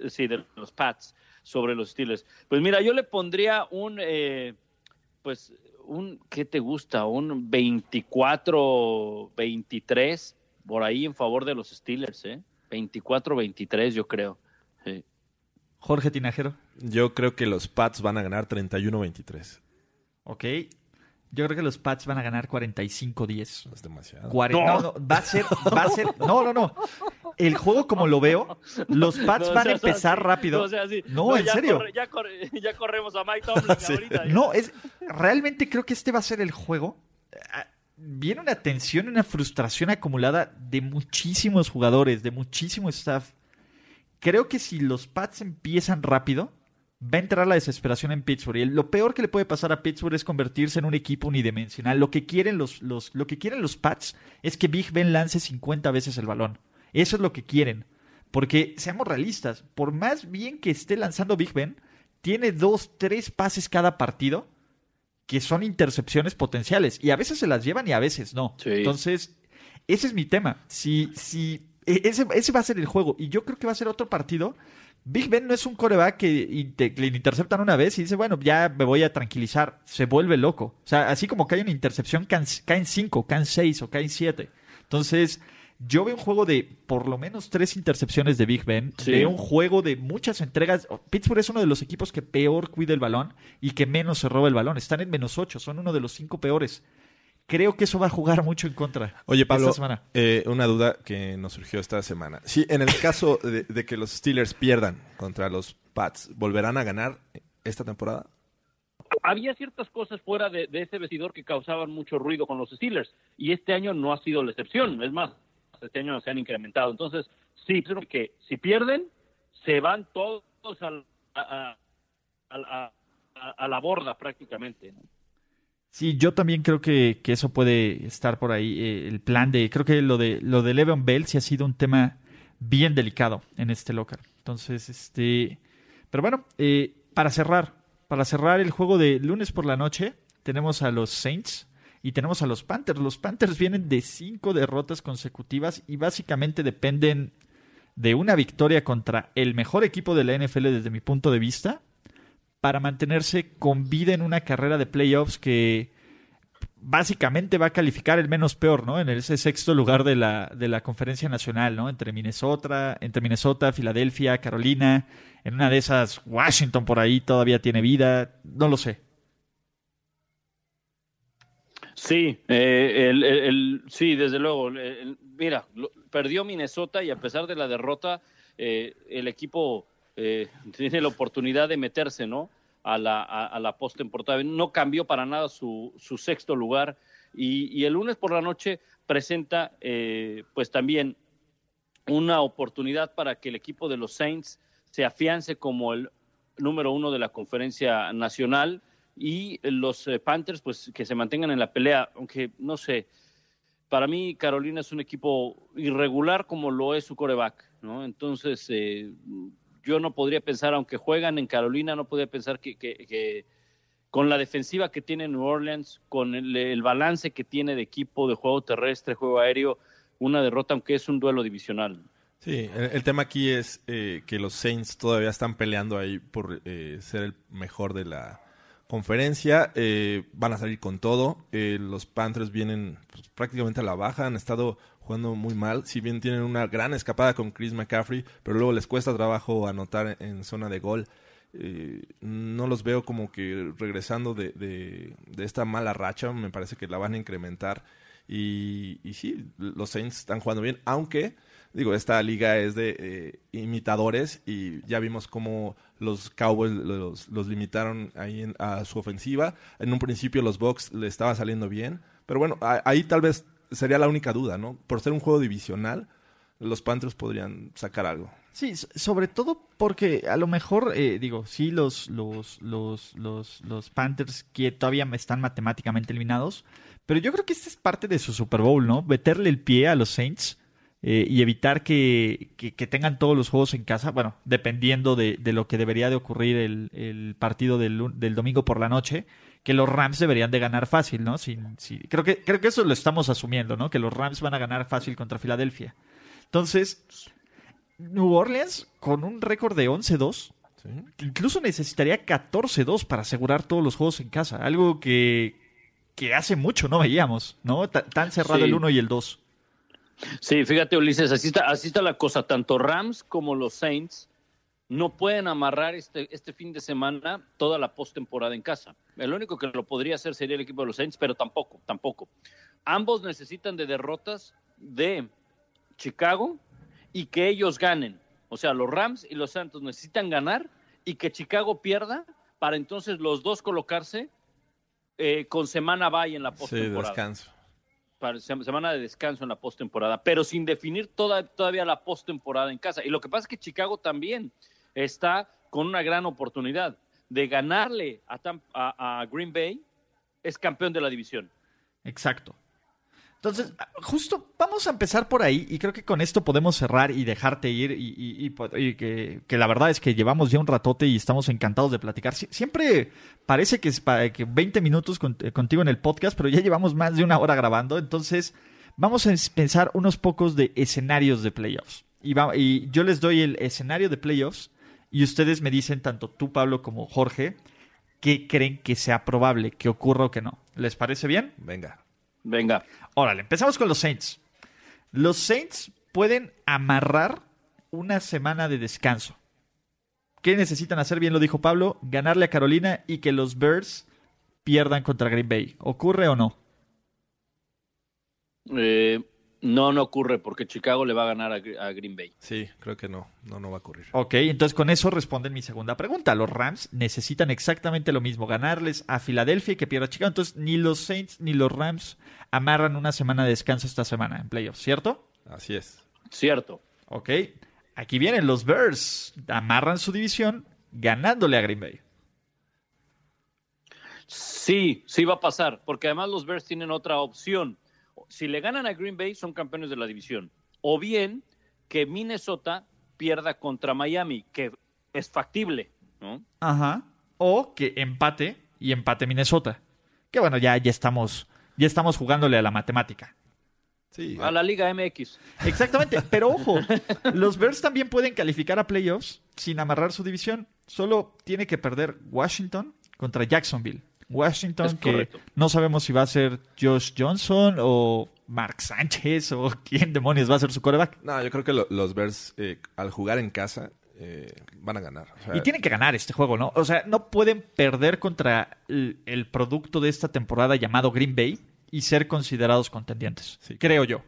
Speaker 2: sí, de los Pats sobre los Steelers. Pues mira, yo le pondría un, eh, pues, un, ¿qué te gusta? Un 24-23 por ahí en favor de los Steelers, ¿eh? 24-23 yo creo.
Speaker 1: Jorge Tinajero.
Speaker 3: Yo creo que los Pats van a ganar 31-23.
Speaker 1: Ok. Yo creo que los Pats van a ganar 45-10.
Speaker 3: Es demasiado.
Speaker 1: No. No, va a ser, va a ser, no, no, no. El juego como lo veo, los Pats van a empezar rápido. No, en serio.
Speaker 2: ya, corremos a Mike Tomlin ahorita.
Speaker 1: No, es, realmente creo que este va a ser el juego. Ah, viene una tensión, una frustración acumulada de muchísimos jugadores, de muchísimo staff. Creo que si los Pats empiezan rápido, va a entrar la desesperación en Pittsburgh. Y lo peor que le puede pasar a Pittsburgh es convertirse en un equipo unidimensional. Lo que quieren los, los, lo que quieren los Pats es que Big Ben lance 50 veces el balón. Eso es lo que quieren. Porque, seamos realistas, por más bien que esté lanzando Big Ben, tiene dos, tres pases cada partido que son intercepciones potenciales. Y a veces se las llevan y a veces no. Entonces, ese es mi tema. Si, si, e, ese, ese va a ser el juego. Y yo creo que va a ser otro partido Big Ben no es un coreback que le interceptan una vez y dice, bueno, ya me voy a tranquilizar. Se vuelve loco. O sea, así como hay una intercepción, caen cinco, caen seis o caen siete. Entonces, yo veo un juego de por lo menos tres intercepciones de Big Ben. Veo un juego de muchas entregas. Pittsburgh es uno de los equipos que peor cuida el balón y que menos se roba el balón. Están en menos ocho, son uno de los cinco peores creo que eso va a jugar mucho en contra.
Speaker 3: Oye, Pablo, eh, una duda que nos surgió esta semana. Si en el caso de, que los Steelers pierdan contra los Pats, ¿volverán a ganar esta temporada?
Speaker 2: Había ciertas cosas fuera de, ese vestidor que causaban mucho ruido con los Steelers y este año no ha sido la excepción. Es más, este año se han incrementado. Entonces, sí, creo que si pierden, se van todos a, a la borda prácticamente.
Speaker 1: Sí, yo también creo que, eso puede estar por ahí. Eh, el plan de, creo que lo de lo de Le'Veon Bell sí ha sido un tema bien delicado en este local. Entonces, este, pero bueno, eh, para cerrar, para cerrar el juego de lunes por la noche, tenemos a los Saints y tenemos a los Panthers. Los Panthers vienen de cinco derrotas consecutivas y básicamente dependen de una victoria contra el mejor equipo de la NFL desde mi punto de vista para mantenerse con vida en una carrera de playoffs que básicamente va a calificar el menos peor, ¿no? En ese sexto lugar de la, de la conferencia nacional, ¿no? Entre Minnesota, entre Minnesota, Filadelfia, Carolina, en una de esas Washington por ahí todavía tiene vida, no lo sé.
Speaker 2: Sí, eh, el, sí, desde luego. mira, perdió Minnesota y a pesar de la derrota, eh, el equipo eh, tiene la oportunidad de meterse, ¿no? A la, a, la postemporada. No cambió para nada su, su sexto lugar y, el lunes por la noche presenta, eh, pues también una oportunidad para que el equipo de los Saints se afiance como el número uno de la conferencia nacional y los eh, Panthers, pues que se mantengan en la pelea, aunque no sé. Para mí, Carolina es un equipo irregular como lo es su coreback, ¿no? Entonces, eh, yo no podría pensar, aunque juegan en Carolina, no podría pensar que, con la defensiva que tiene New Orleans, con el, balance que tiene de equipo de juego terrestre, juego aéreo, una derrota, aunque es un duelo divisional.
Speaker 3: Sí, el, tema aquí es eh, que los Saints todavía están peleando ahí por eh, ser el mejor de la conferencia. Eh, van a salir con todo. los Panthers vienen pues, prácticamente a la baja, han estado jugando muy mal. Si bien tienen una gran escapada con Chris McCaffrey, pero luego les cuesta trabajo anotar en zona de gol. Eh, no los veo como que regresando de, de, esta mala racha. Me parece que la van a incrementar. Y, y sí, los Saints están jugando bien, aunque digo, esta liga es de eh, imitadores y ya vimos cómo los Cowboys los, limitaron ahí a su ofensiva. En un principio los Bucks le estaba saliendo bien, pero bueno, ahí tal vez sería la única duda, ¿no? Por ser un juego divisional, los Panthers podrían sacar algo.
Speaker 1: Sí, sobre todo porque a lo mejor, eh, digo, sí, los, los, los, los, los Panthers que todavía están matemáticamente eliminados, pero yo creo que esta es parte de su Super Bowl, ¿no? Meterle el pie a los Saints eh, y evitar que, que, tengan todos los juegos en casa, bueno, dependiendo de, de lo que debería de ocurrir el, el partido del, del domingo por la noche que los Rams deberían de ganar fácil, ¿no? Sin, creo, que, creo que eso lo estamos asumiendo, ¿no? Que los Rams van a ganar fácil contra Filadelfia. Entonces, New Orleans, con un récord de 11-2, Incluso necesitaría 14-2 para asegurar todos los juegos en casa. Algo que, que hace mucho no veíamos, ¿no? tan cerrado el 1 y el 2.
Speaker 2: Sí, fíjate Ulises, así está, así está la cosa. Tanto Rams como los Saints no pueden amarrar este, este fin de semana toda la postemporada en casa. El único que lo podría hacer sería el equipo de los Saints, pero tampoco, tampoco. Ambos necesitan de derrotas de Chicago y que ellos ganen. O sea, los Rams y los Santos necesitan ganar y que Chicago pierda para entonces los dos colocarse eh, con semana bye en la postemporada.
Speaker 3: Sí, descanso.
Speaker 2: Semana de descanso en la postemporada, pero sin definir toda, todavía la postemporada en casa. Y lo que pasa es que Chicago también está con una gran oportunidad de ganarle a Green Bay, es campeón de la división.
Speaker 1: Exacto. Entonces, justo vamos a empezar por ahí y creo que con esto podemos cerrar y dejarte ir y, que, la verdad es que llevamos ya un ratote y estamos encantados de platicar. siempre parece que es para que 20 minutos eh, contigo en el podcast, pero ya llevamos más de una hora grabando, entonces vamos a pensar unos pocos de escenarios de playoffs. Y, y yo les doy el escenario de playoffs y ustedes me dicen, tanto tú Pablo como Jorge, qué creen que sea probable, que ocurra o que no. ¿Les parece bien?
Speaker 3: Venga.
Speaker 2: Venga.
Speaker 1: Órale, empezamos con los Saints. Los Saints pueden amarrar una semana de descanso. ¿Qué necesitan hacer? Bien lo dijo Pablo, ganarle a Carolina y que los Bears pierdan contra Green Bay. ¿Ocurre o no?
Speaker 2: Eh, no, no ocurre porque Chicago le va a ganar a, Green Bay.
Speaker 3: Sí, creo que no, no, no va a ocurrir.
Speaker 1: Ok, entonces con eso responden mi segunda pregunta. Los Rams necesitan exactamente lo mismo, ganarles a Filadelfia y que pierda Chicago. Entonces ni los Saints ni los Rams amarran una semana de descanso esta semana en playoffs, ¿cierto?
Speaker 3: Así es.
Speaker 2: Cierto.
Speaker 1: Ok, aquí vienen los Bears, amarran su división ganándole a Green Bay.
Speaker 2: Sí, sí va a pasar, porque además los Bears tienen otra opción si le ganan a Green Bay, son campeones de la división. O bien que Minnesota pierda contra Miami, que es factible, ¿no?
Speaker 1: Ajá. O que empate y empate Minnesota. Que bueno, ya, ya estamos, ya estamos jugándole a la matemática.
Speaker 2: Sí, a la Liga MX.
Speaker 1: Exactamente, pero ojo, los Bears también pueden calificar a playoffs sin amarrar su división. Solo tiene que perder Washington contra Jacksonville. Washington, que no sabemos si va a ser Josh Johnson o Mark Sánchez o quién demonios va a ser su coreback.
Speaker 3: No, yo creo que los Bears, eh, al jugar en casa, eh, van a ganar.
Speaker 1: y tienen que ganar este juego, ¿no? O sea, no pueden perder contra el, producto de esta temporada llamado Green Bay y ser considerados contendientes, creo yo.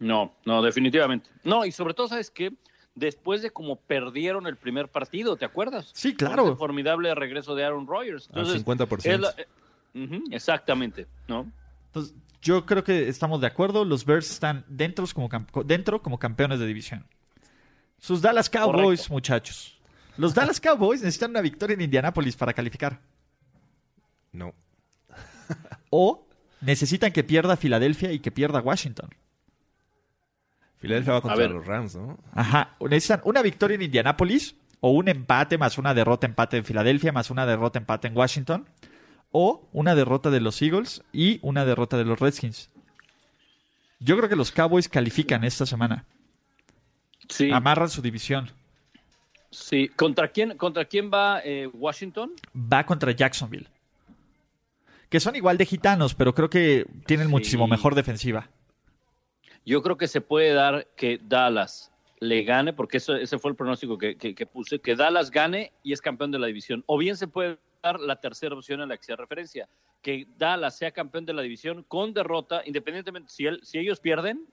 Speaker 2: No, no, definitivamente. No, y sobre todo, ¿sabes qué? Después de cómo perdieron el primer partido, ¿te acuerdas?
Speaker 1: Sí, claro.
Speaker 2: El formidable regreso de Aaron Rodgers.
Speaker 3: Al 50%.
Speaker 2: Eh, exactamente, ¿no?
Speaker 1: Entonces, yo creo que estamos de acuerdo. Los Bears están dentro como, dentro como campeones de división. Sus Dallas Cowboys, muchachos. Los Dallas Cowboys necesitan una victoria en Indianápolis para calificar.
Speaker 3: No.
Speaker 1: o necesitan que pierda Filadelfia y que pierda Washington.
Speaker 3: Filadelfia va contra los Rams, ¿no?
Speaker 1: Ajá. Necesitan una victoria en Indianápolis o un empate más una derrota empate en Filadelfia más una derrota empate en Washington o una derrota de los Eagles y una derrota de los Redskins. Yo creo que los Cowboys califican esta semana.
Speaker 2: Sí.
Speaker 1: Amarran su división.
Speaker 2: Sí. ¿Contra quién, contra quién va eh, Washington?
Speaker 1: Va contra Jacksonville. Que son igual de gitanos, pero creo que tienen muchísimo mejor defensiva.
Speaker 2: Yo creo que se puede dar que Dallas le gane, porque eso, ese fue el pronóstico que, puse, que Dallas gane y es campeón de la división. O bien se puede dar la tercera opción a la que se referencia, que Dallas sea campeón de la división con derrota, independientemente si, si ellos pierden,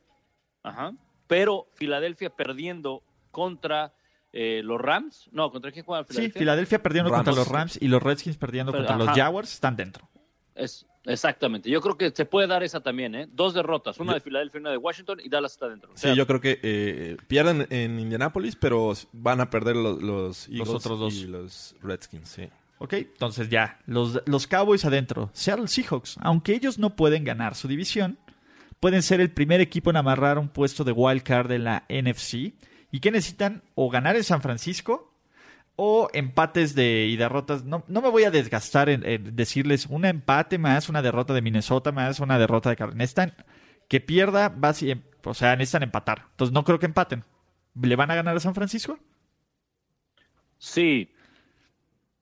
Speaker 2: ajá, pero Filadelfia perdiendo contra eh, los Rams, no, ¿contra quién juega
Speaker 1: Filadelfia? Sí, Filadelfia perdiendo contra los Rams y los Redskins perdiendo contra los Jaguars están dentro.
Speaker 2: Es, exactamente. Yo creo que se puede dar esa también, ¿eh? Dos derrotas, una de Filadelfia y una de Washington, y Dallas está dentro.
Speaker 3: sí, yo creo que eh, pierden en Indianapolis, pero van a perder los, los Eagles
Speaker 1: otros dos.
Speaker 3: y los Redskins, sí.
Speaker 1: Ok, entonces ya, los, los Cowboys adentro. Seattle Seahawks, aunque ellos no pueden ganar su división, pueden ser el primer equipo en amarrar un puesto de wild card en la NFC. ¿Y qué necesitan? O ganar en San Francisco o empates de, y derrotas. No, no me voy a desgastar en, decirles un empate más, una derrota de Minnesota más, una derrota de Carolina. Necesitan que pierda, va, o sea, necesitan empatar. Entonces no creo que empaten. ¿Le van a ganar a San Francisco?
Speaker 2: Sí,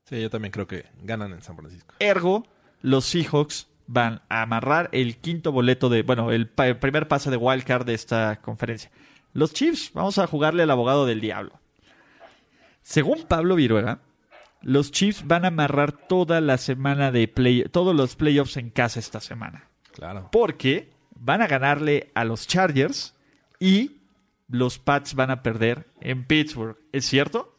Speaker 3: Sí, yo también creo que ganan en San Francisco.
Speaker 1: Ergo, los Seahawks van a amarrar el quinto boleto de, bueno, el, el primer pase de wildcard de esta conferencia. Los Chiefs, vamos a jugarle al abogado del diablo. Según Pablo Viruega, los Chiefs van a amarrar toda la semana de play, todos los playoffs en casa esta semana.
Speaker 3: Claro.
Speaker 1: Porque van a ganarle a los Chargers y los Pats van a perder en Pittsburgh. ¿Es cierto?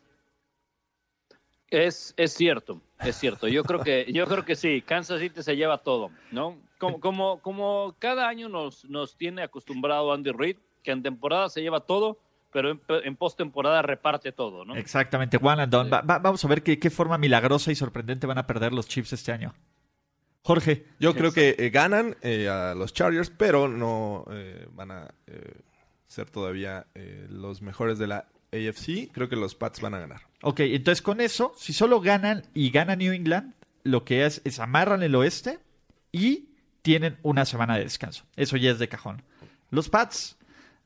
Speaker 2: Es, es cierto, es cierto. Yo creo que, yo creo que sí, Kansas City se lleva todo, ¿no? Como, como, como cada año nos, nos tiene acostumbrado Andy Reid, que en temporada se lleva todo, pero en, en postemporada reparte todo, ¿no?
Speaker 1: Exactamente, one and done. Va- va- vamos a ver qué, qué forma milagrosa y sorprendente van a perder los Chiefs este año. Jorge,
Speaker 3: Yo creo que eh, ganan eh, a los Chargers, pero no eh, van a eh, ser todavía eh, los mejores de la AFC. Creo que los Pats van a ganar.
Speaker 1: ok, entonces con eso, si solo ganan y gana New England, lo que es es amarran el oeste y tienen una semana de descanso. Eso ya es de cajón. Los Pats,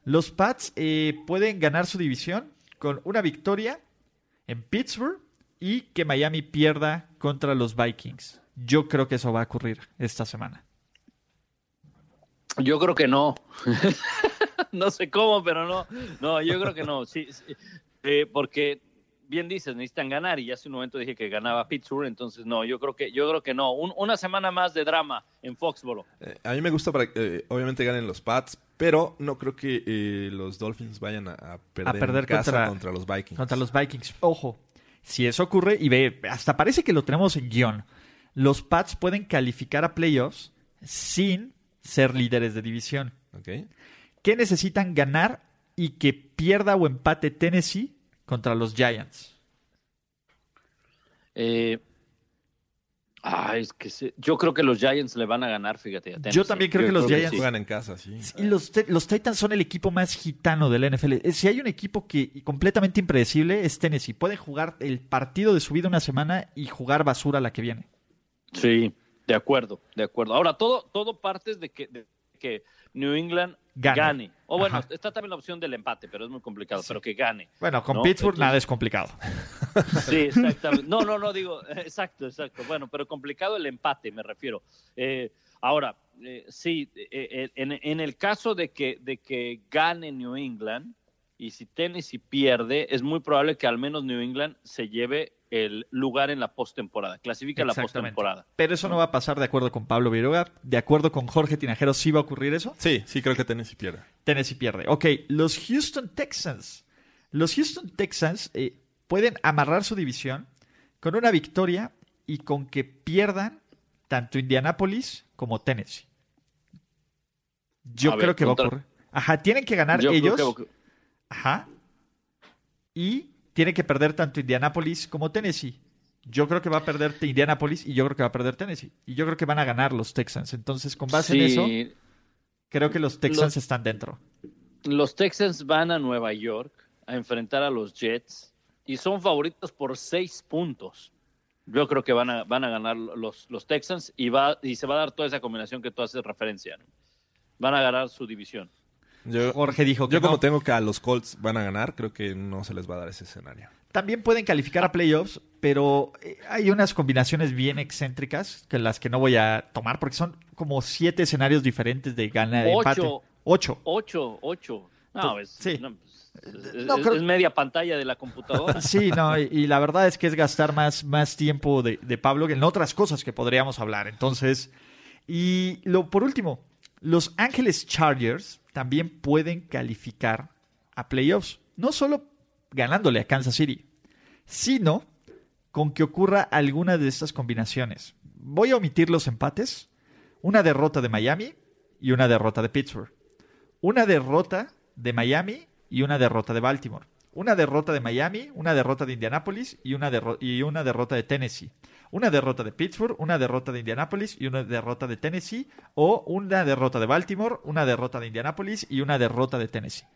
Speaker 1: los Pats eh, pueden ganar su división con una victoria en Pittsburgh y que Miami pierda contra los Vikings. Yo creo que eso va a ocurrir esta semana.
Speaker 2: Yo creo que no. no sé cómo, pero no. No, yo creo que no. Sí, sí. Eh, porque bien dices, necesitan ganar y ya hace un momento dije que ganaba Pittsburgh, entonces no, yo creo que yo creo que no. Un- una semana más de drama en Foxboro.
Speaker 3: Eh, a mí me gusta para que eh, obviamente ganen los Pats, pero no creo que eh, los Dolphins vayan a, a perder,
Speaker 1: A perder
Speaker 3: en casa
Speaker 1: contra-
Speaker 3: contra, los Vikings.
Speaker 1: Contra los Vikings. Ojo, si eso ocurre, y ve, hasta parece que lo tenemos en guion, los Pats pueden calificar a playoffs sin ser líderes de división. ¿Qué necesitan ganar y que pierda o empate Tennessee contra los Giants?
Speaker 2: Eh, ay, es que se- yo creo que los Giants le van a ganar, fíjate. a
Speaker 1: Yo también creo que los Giants-
Speaker 2: sí.
Speaker 3: Juegan en casa, sí.
Speaker 1: Y los, los Titans son el equipo más gitano de la NFL. Eh, Si hay un equipo que completamente impredecible es Tennessee. Pueden jugar el partido de su vida una semana y jugar basura la que viene.
Speaker 2: Sí, de acuerdo, de acuerdo. Ahora, todo, todo parte de que, de que New England
Speaker 1: Gane.
Speaker 2: gane. O bueno,
Speaker 1: Ajá.
Speaker 2: está también la opción del empate, pero es muy complicado, pero que gane.
Speaker 1: Bueno, con
Speaker 2: No,
Speaker 1: Pittsburgh
Speaker 2: entonces-
Speaker 1: nada es complicado.
Speaker 2: Sí, exactamente. No, no, no, digo, exacto, exacto. Bueno, pero complicado el empate, me refiero. Eh, ahora, eh, sí, eh, eh, en, en el caso de que, de que gane New England y si Tennessee pierde, es muy probable que al menos New England se lleve el lugar en la postemporada, clasifica la postemporada.
Speaker 1: Pero eso no va a pasar de acuerdo con Pablo Viruega. De acuerdo con Jorge Tinajero, ¿sí va a ocurrir eso?
Speaker 3: Sí, sí creo que Tennessee pierde.
Speaker 1: Tennessee pierde. Ok, los Houston Texans. Los Houston Texans eh, pueden amarrar su división con una victoria y con que pierdan tanto Indianapolis como Tennessee. Yo
Speaker 2: A ver,
Speaker 1: creo que va a ocurrir. Ajá, tienen que ganar
Speaker 2: Yo creo
Speaker 1: ellos.
Speaker 2: que-
Speaker 1: Ajá. Y tienen que perder tanto Indianapolis como Tennessee. Yo creo que va a perder Indianapolis y yo creo que va a perder Tennessee. Y yo creo que van a ganar los Texans. Entonces, con base en eso, creo que los Texans
Speaker 2: Los-
Speaker 1: están dentro.
Speaker 2: Los Texans van a Nueva York a enfrentar a los Jets y son favoritos por seis puntos. Yo creo que van a, van a ganar los, los Texans y, va, y se va a dar toda esa combinación que tú haces referencia. ¿no? Van a ganar su división.
Speaker 3: Yo,
Speaker 1: Jorge dijo que
Speaker 3: yo como
Speaker 1: no.
Speaker 3: tengo que a los Colts van a ganar, creo que no se les va a dar ese escenario.
Speaker 1: También pueden calificar a playoffs, pero eh, hay unas combinaciones bien excéntricas que las que no voy a tomar porque son como siete escenarios diferentes de gana de empate.
Speaker 2: Ocho.
Speaker 1: Ocho.
Speaker 2: Ocho, ocho. No, es,
Speaker 1: Sí.
Speaker 2: no, es- es-
Speaker 1: No,
Speaker 2: es-
Speaker 1: creo-
Speaker 2: es media pantalla de la computadora.
Speaker 1: Sí, no, y, y la verdad es que es gastar más, más tiempo de, de Pablo que en otras cosas que podríamos hablar. Entonces, y lo por último, los Ángeles Chargers también pueden calificar a playoffs, no solo ganándole a Kansas City, sino con que ocurra alguna de estas combinaciones. Voy a omitir los empates, una derrota de Miami y una derrota de Pittsburgh. Una derrota de Miami y una derrota de Baltimore. Una derrota de Miami, una derrota de Indianapolis y una, y una derrota de Tennessee. Una derrota de Pittsburgh, una derrota de Indianapolis y una derrota de Tennessee. O una derrota de Baltimore, una derrota de Indianapolis y una derrota de Tennessee.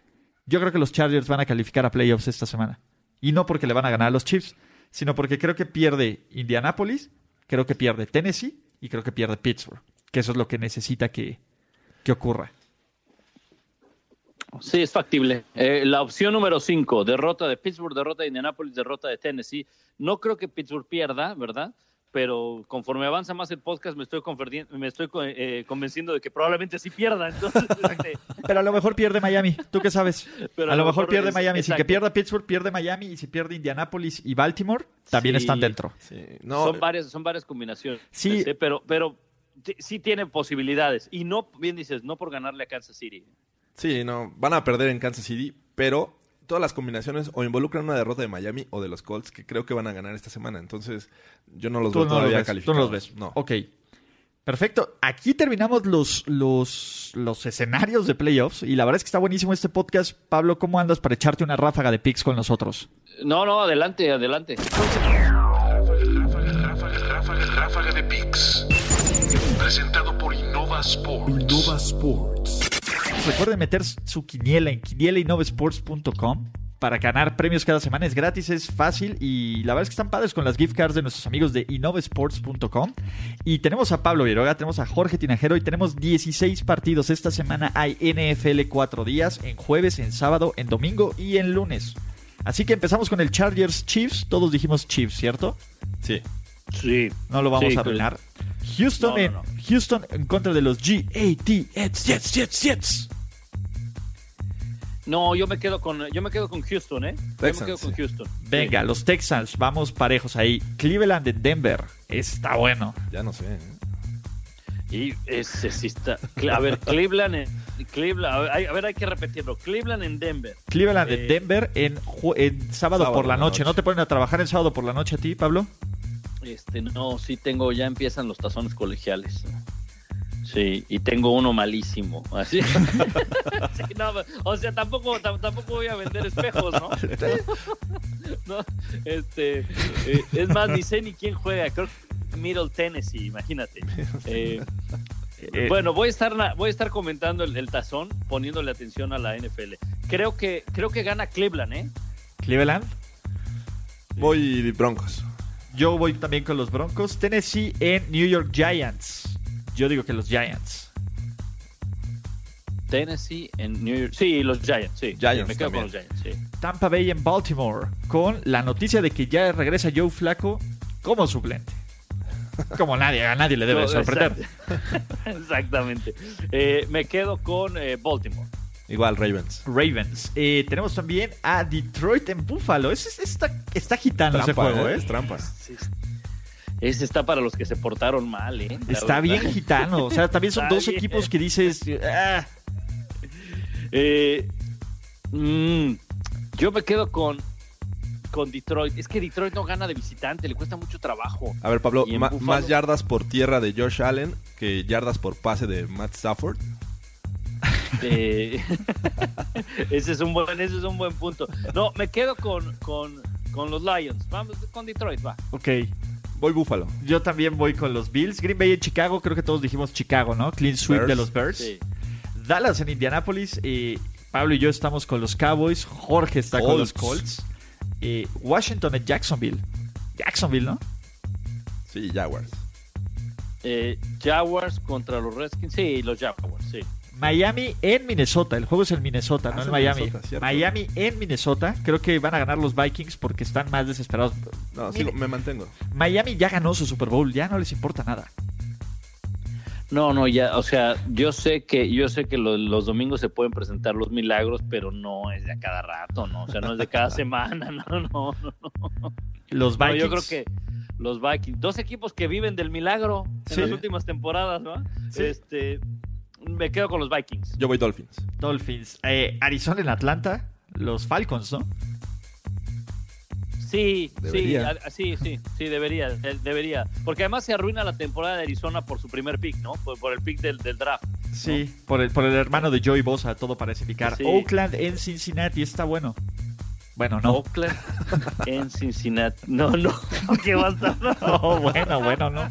Speaker 1: Yo creo que los Chargers van a calificar a playoffs esta semana. Y no porque le van a ganar a los Chiefs, sino porque creo que pierde Indianapolis, creo que pierde Tennessee y creo que pierde Pittsburgh. Que eso es lo que necesita que, que ocurra.
Speaker 2: Sí, es factible. Eh, la opción número 5, derrota de Pittsburgh, derrota de Indianapolis, derrota de Tennessee. No creo que Pittsburgh pierda, ¿verdad? pero conforme avanza más el podcast me estoy, me estoy eh, convenciendo de que probablemente sí pierda. Este,
Speaker 1: pero a lo mejor pierde Miami, ¿tú qué sabes? a, lo mejor, pierde Miami. Si que pierda Pittsburgh, pierde Miami. Y si pierde Indianapolis y Baltimore, también están dentro.
Speaker 2: son, varias, son varias combinaciones. Sí. Este, pero, pero sí tiene posibilidades. Y no, bien dices, no por ganarle a Kansas City.
Speaker 3: Sí, no, van a perder en Kansas City, pero todas las combinaciones o involucran una derrota de Miami o de los Colts que creo que van a ganar esta semana. Entonces, yo no los veo todavía calificados.
Speaker 1: Tú no los ves. No. Ok. Perfecto. Aquí terminamos los, los, los escenarios de playoffs y la verdad es que está buenísimo este podcast. Pablo, ¿cómo andas para echarte una ráfaga de picks con nosotros?
Speaker 2: No, no, adelante, adelante.
Speaker 4: Ráfaga, de picks. Presentado por Innova Sports. Innova Sports.
Speaker 1: Recuerden meter su quiniela en quinielainnovesports.com para ganar premios cada semana. Es gratis, es fácil y la verdad es que están padres con las gift cards de nuestros amigos de innovesports.com. Y tenemos a Pablo Viroga, tenemos a Jorge Tinajero y tenemos 16 partidos. Esta semana hay NFL cuatro días, en jueves, en sábado, en domingo y en lunes. Así que empezamos con el Chargers Chiefs. Todos dijimos Chiefs, ¿cierto?
Speaker 3: Sí.
Speaker 2: Sí.
Speaker 1: No lo vamos a arruinar. Houston, en, Houston en contra de los GAT Jets, Jets, Jets.
Speaker 2: No, yo me quedo con yo me quedo con Houston, ¿eh? yo me quedo con Houston.
Speaker 1: Venga, los Texans, vamos parejos ahí. Cleveland de Denver, está bueno.
Speaker 3: Ya no sé. ¿eh?
Speaker 2: Y ese sí está. A ver, Cleveland en Cleveland, a ver, hay que repetirlo. Cleveland en Denver.
Speaker 1: Cleveland en eh, Denver en, sábado, por la noche. ¿No te ponen a trabajar el sábado por la noche a ti, Pablo?
Speaker 2: Este, no, sí tengo, ya empiezan los tazones colegiales. Sí, y tengo uno malísimo. Así. o sea, tampoco, tampoco voy a vender espejos, ¿no? no este, eh, es más, ni sé ni quién juega. Creo que Middle Tennessee, imagínate. Eh, eh, bueno, voy a estar voy a estar comentando el, el, tazón, poniéndole atención a la NFL. Creo que creo que gana Cleveland, ¿eh?
Speaker 1: Cleveland.
Speaker 3: Voy Broncos.
Speaker 1: Yo voy también con los Broncos. Tennessee en New York Giants. Yo digo que los Giants.
Speaker 2: Tennessee en New York. Sí, los Giants, sí.
Speaker 3: Giants
Speaker 2: me quedo con los Giants, sí.
Speaker 1: Tampa Bay en Baltimore. Con la noticia de que ya regresa Joe Flaco como suplente. Como nadie, a nadie le debe sorprender.
Speaker 2: Exactamente. Eh, me quedo con eh, Baltimore.
Speaker 3: Igual, Ravens.
Speaker 1: Ravens. Eh, tenemos también a Detroit en Buffalo. Ese, está, está gitano ese juego, ¿eh?
Speaker 3: Es trampa.
Speaker 2: Ese está para los que se portaron mal, ¿eh?
Speaker 1: está bien gitano. O sea, también son dos equipos que dices. Ah".
Speaker 2: Eh, mm, yo me quedo con, con Detroit. Es que Detroit no gana de visitante, le cuesta mucho trabajo.
Speaker 3: A ver, Pablo, más yardas por tierra de Josh Allen que yardas por pase de Matt Stafford.
Speaker 2: Este, ese, es un buen, ese es un buen punto. No, me quedo con, con, los Lions. Vamos con Detroit, va.
Speaker 1: Ok.
Speaker 3: Voy Búfalo.
Speaker 1: Yo también voy con los Bills. Green Bay en Chicago, creo que todos dijimos Chicago, ¿no? Clean sweep de los Bears. Dallas en Indianapolis. y Pablo y yo estamos con los Cowboys. Jorge está con los Colts. Washington en Jacksonville. Jacksonville, ¿no?
Speaker 3: Sí, Jaguars.
Speaker 2: Eh, Jaguars contra los Redskins. Sí, los Jaguars, sí.
Speaker 1: Miami en Minnesota. El juego es en Minnesota, no ah, en Miami. Miami en Minnesota. Creo que van a ganar los Vikings porque están más desesperados.
Speaker 3: No, sí, me mantengo.
Speaker 1: Miami ya ganó su Super Bowl, ya no les importa nada.
Speaker 2: No, no, ya, o sea, yo sé que yo sé que los, domingos se pueden presentar los milagros, pero no es de a cada rato, ¿no? O sea, no es de cada semana, no, no, no.
Speaker 1: Los Vikings.
Speaker 2: yo creo que los Vikings, dos equipos que viven del milagro en las últimas temporadas, ¿no? Este, me quedo con los Vikings.
Speaker 3: Yo voy Dolphins.
Speaker 1: Dolphins. Eh, Arizona en Atlanta. Los Falcons, ¿no?
Speaker 2: Sí, sí, sí, sí, sí, debería, debería. Porque además se arruina la temporada de Arizona por su primer pick, ¿no? Por, el pick del, draft.
Speaker 1: Sí, por, el, por el hermano de Joey Bosa, todo parece indicar. Oakland en Cincinnati, está bueno. Bueno, no.
Speaker 2: Oakland en Cincinnati. No, no. ¿Qué va a estar?
Speaker 1: No, bueno, bueno, no.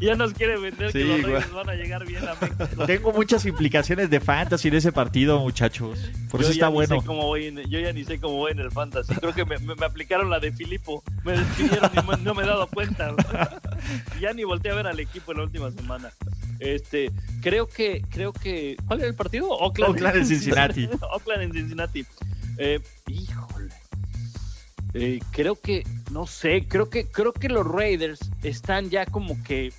Speaker 2: Ya nos quiere vender que los Reyes van a llegar bien a México.
Speaker 1: Tengo muchas implicaciones de fantasy en ese partido, muchachos. Por eso está bueno.
Speaker 2: yo ya ni sé cómo voy en el fantasy. Creo que me, me, aplicaron la de Filipo. Me despidieron y no me he dado cuenta. ya ni volteé a ver al equipo en la última semana. Este, creo que, creo que, ¿cuál era el partido? Oakland,
Speaker 1: Oakland en Cincinnati.
Speaker 2: Oakland en Cincinnati. Eh, híjole. Eh, creo que, no sé, creo que, creo que los Raiders están ya como que.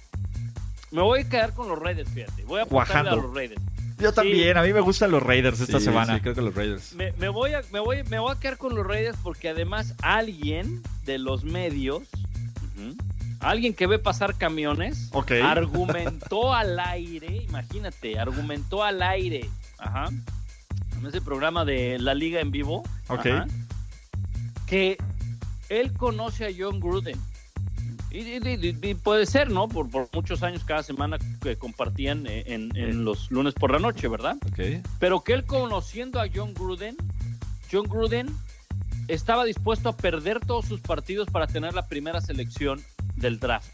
Speaker 2: Me voy a quedar con los Raiders, fíjate. Voy a apostarle a los Raiders.
Speaker 1: Yo también, a mí me gustan los Raiders esta
Speaker 3: Sí,
Speaker 1: semana.
Speaker 3: Sí, creo que los Raiders.
Speaker 2: Me, me voy a, me, voy, me voy a quedar con los Raiders porque además alguien de los medios, alguien que ve pasar camiones, argumentó al aire, imagínate, argumentó al aire, ajá, en ese programa de La Liga en Vivo,
Speaker 1: Ok.
Speaker 2: ajá, que él conoce a John Gruden. Y, y- y- y puede ser, ¿no? Por, por muchos años, cada semana que compartían eh, en, en los lunes por la noche, ¿verdad?
Speaker 3: Ok.
Speaker 2: Pero que él conociendo a John Gruden, John Gruden estaba dispuesto a perder todos sus partidos para tener la primera selección del draft.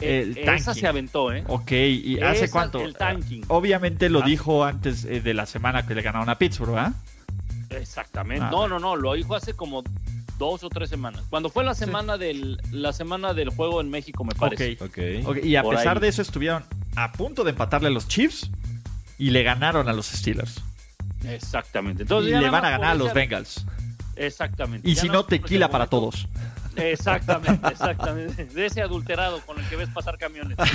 Speaker 1: El
Speaker 2: Eh, esa se aventó, ¿eh?
Speaker 1: Ok, ¿y hace
Speaker 2: Esa-
Speaker 1: cuánto?
Speaker 2: El tanking.
Speaker 1: Obviamente lo
Speaker 2: Ah.
Speaker 1: dijo antes eh, de la semana que le ganaron a Pittsburgh, ¿verdad?
Speaker 2: Exactamente.
Speaker 1: Ah.
Speaker 2: No, no, no, lo dijo hace como dos o tres semanas. Cuando fue la semana del la semana del juego en México, me parece.
Speaker 1: Ok.
Speaker 3: Ok.
Speaker 1: Ok, Y a
Speaker 2: Por
Speaker 1: pesar
Speaker 2: ahí.
Speaker 1: de eso estuvieron a punto de empatarle a los Chiefs y le ganaron a los Steelers.
Speaker 2: Exactamente. Entonces
Speaker 1: y le van a ganar a los Bengals.
Speaker 2: Exactamente.
Speaker 1: Y
Speaker 2: Ya
Speaker 1: si no, tequila para todos.
Speaker 2: Exactamente, exactamente. De ese adulterado con el que ves pasar camiones.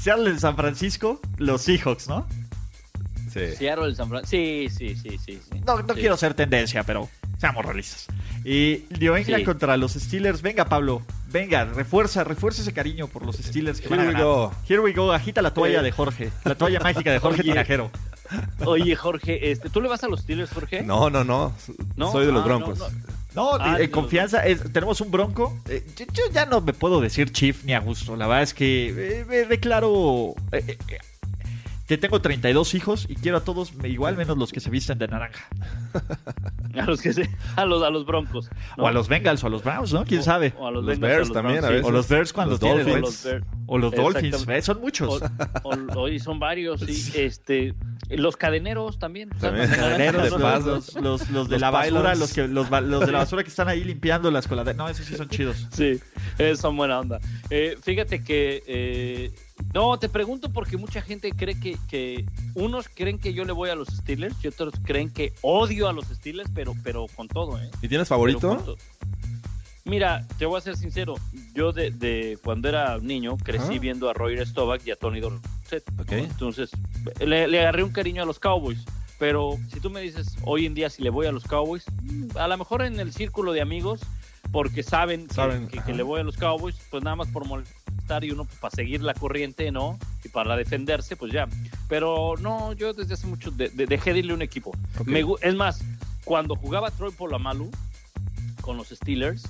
Speaker 1: Seattle en San Francisco, los Seahawks, ¿no?
Speaker 3: Sí.
Speaker 2: Seattle, el San Francisco. Sí, sí, sí, sí. sí.
Speaker 1: No, no
Speaker 2: Sí.
Speaker 1: quiero ser tendencia, pero seamos realistas. Y New England
Speaker 2: Sí.
Speaker 1: contra los Steelers. Venga, Pablo. Venga, refuerza, refuerza ese cariño por los Steelers que
Speaker 3: Here
Speaker 1: van a
Speaker 3: we go.
Speaker 1: Here we go. Agita la toalla
Speaker 2: Eh.
Speaker 1: de Jorge. La toalla mágica de Jorge
Speaker 2: Oye.
Speaker 1: Tinajero.
Speaker 2: Oye, Jorge, este, ¿tú le vas a los Steelers, Jorge?
Speaker 3: No, no, no.
Speaker 2: ¿No?
Speaker 3: Soy de los
Speaker 2: Ah,
Speaker 3: Broncos.
Speaker 2: no, no.
Speaker 1: No,
Speaker 2: Ah,
Speaker 1: confianza. es- tenemos un bronco. Eh, yo, yo ya no me puedo decir Chief ni a gusto. La verdad es que eh, me declaro. Que tengo 32 hijos y quiero a todos igual menos los que se visten de naranja.
Speaker 2: A los que se, a los, a los Broncos. ¿no?
Speaker 1: O a los Bengals o a los Browns, ¿no? ¿Quién
Speaker 2: O-
Speaker 1: sabe?
Speaker 2: O a los,
Speaker 3: Los
Speaker 2: Bengals,
Speaker 3: Bears
Speaker 2: o
Speaker 3: también,
Speaker 2: Browns,
Speaker 3: a veces.
Speaker 1: O los Bears cuando
Speaker 3: Los
Speaker 1: tienen
Speaker 3: Dolphins.
Speaker 2: los Bears.
Speaker 1: O los Dolphins, eh, son muchos.
Speaker 2: Oye, son varios, sí. Este, los cadeneros también.
Speaker 3: También.
Speaker 2: ¿sabes?
Speaker 1: Cadeneros,
Speaker 3: de
Speaker 1: los,
Speaker 3: pasos.
Speaker 1: los- los- los de
Speaker 3: Los
Speaker 1: la basura, los, que, los, los de la basura que están ahí limpiando las coladeras. No, esos sí son chidos.
Speaker 2: Sí, son buena onda. Eh, fíjate que. eh, no, te pregunto porque mucha gente cree que, que. Unos creen que yo le voy a los Steelers y otros creen que odio a los Steelers, pero, pero con todo, ¿eh?
Speaker 3: ¿Y tienes favorito?
Speaker 2: Mira, te voy a ser sincero. Yo, de, de cuando era niño, crecí viendo a Roger Staubach y a Tony Dorsett. Entonces, le, le agarré un cariño a los Cowboys. Pero si tú me dices hoy en día si le voy a los Cowboys, mm, a lo mejor en el círculo de amigos, porque saben
Speaker 3: Saben,
Speaker 2: que- que le voy a los Cowboys, pues nada más por molestar y uno pues, para seguir la corriente, ¿no? Y para defenderse, pues ya. Pero no, yo desde hace mucho de- de- dejé de irle un equipo. Me es más, cuando jugaba Troy Polamalu con los Steelers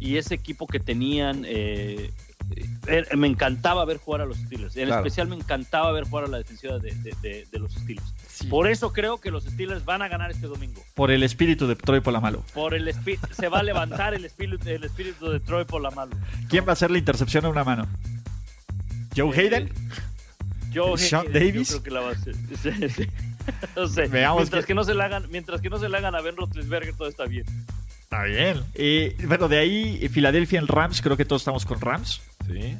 Speaker 2: y ese equipo que tenían, eh, eh, me encantaba ver jugar a los Steelers. En
Speaker 3: Claro.
Speaker 2: especial me encantaba ver jugar a la defensiva de, de- de- de los Steelers. Por eso creo que los Steelers van a ganar este domingo.
Speaker 1: Por el espíritu de Troy Polamalu.
Speaker 2: Por el se va a levantar el espíritu, el espíritu de Troy Polamalu.
Speaker 1: ¿Quién va a hacer la intercepción a una mano? ¿Joe
Speaker 2: Eh,
Speaker 1: Hayden?
Speaker 2: Yo,
Speaker 1: ¿Sean
Speaker 2: yo
Speaker 1: Davis?
Speaker 2: creo que la va a hacer. Sí, sí. No sé.
Speaker 1: Veamos
Speaker 2: mientras
Speaker 1: que-
Speaker 2: que... no se la hagan, mientras que no se la hagan a Ben Roethlisberger todo está bien.
Speaker 1: Está bien. Y bueno, de ahí eh, Filadelfia en Rams, creo que todos estamos con Rams.
Speaker 3: Sí.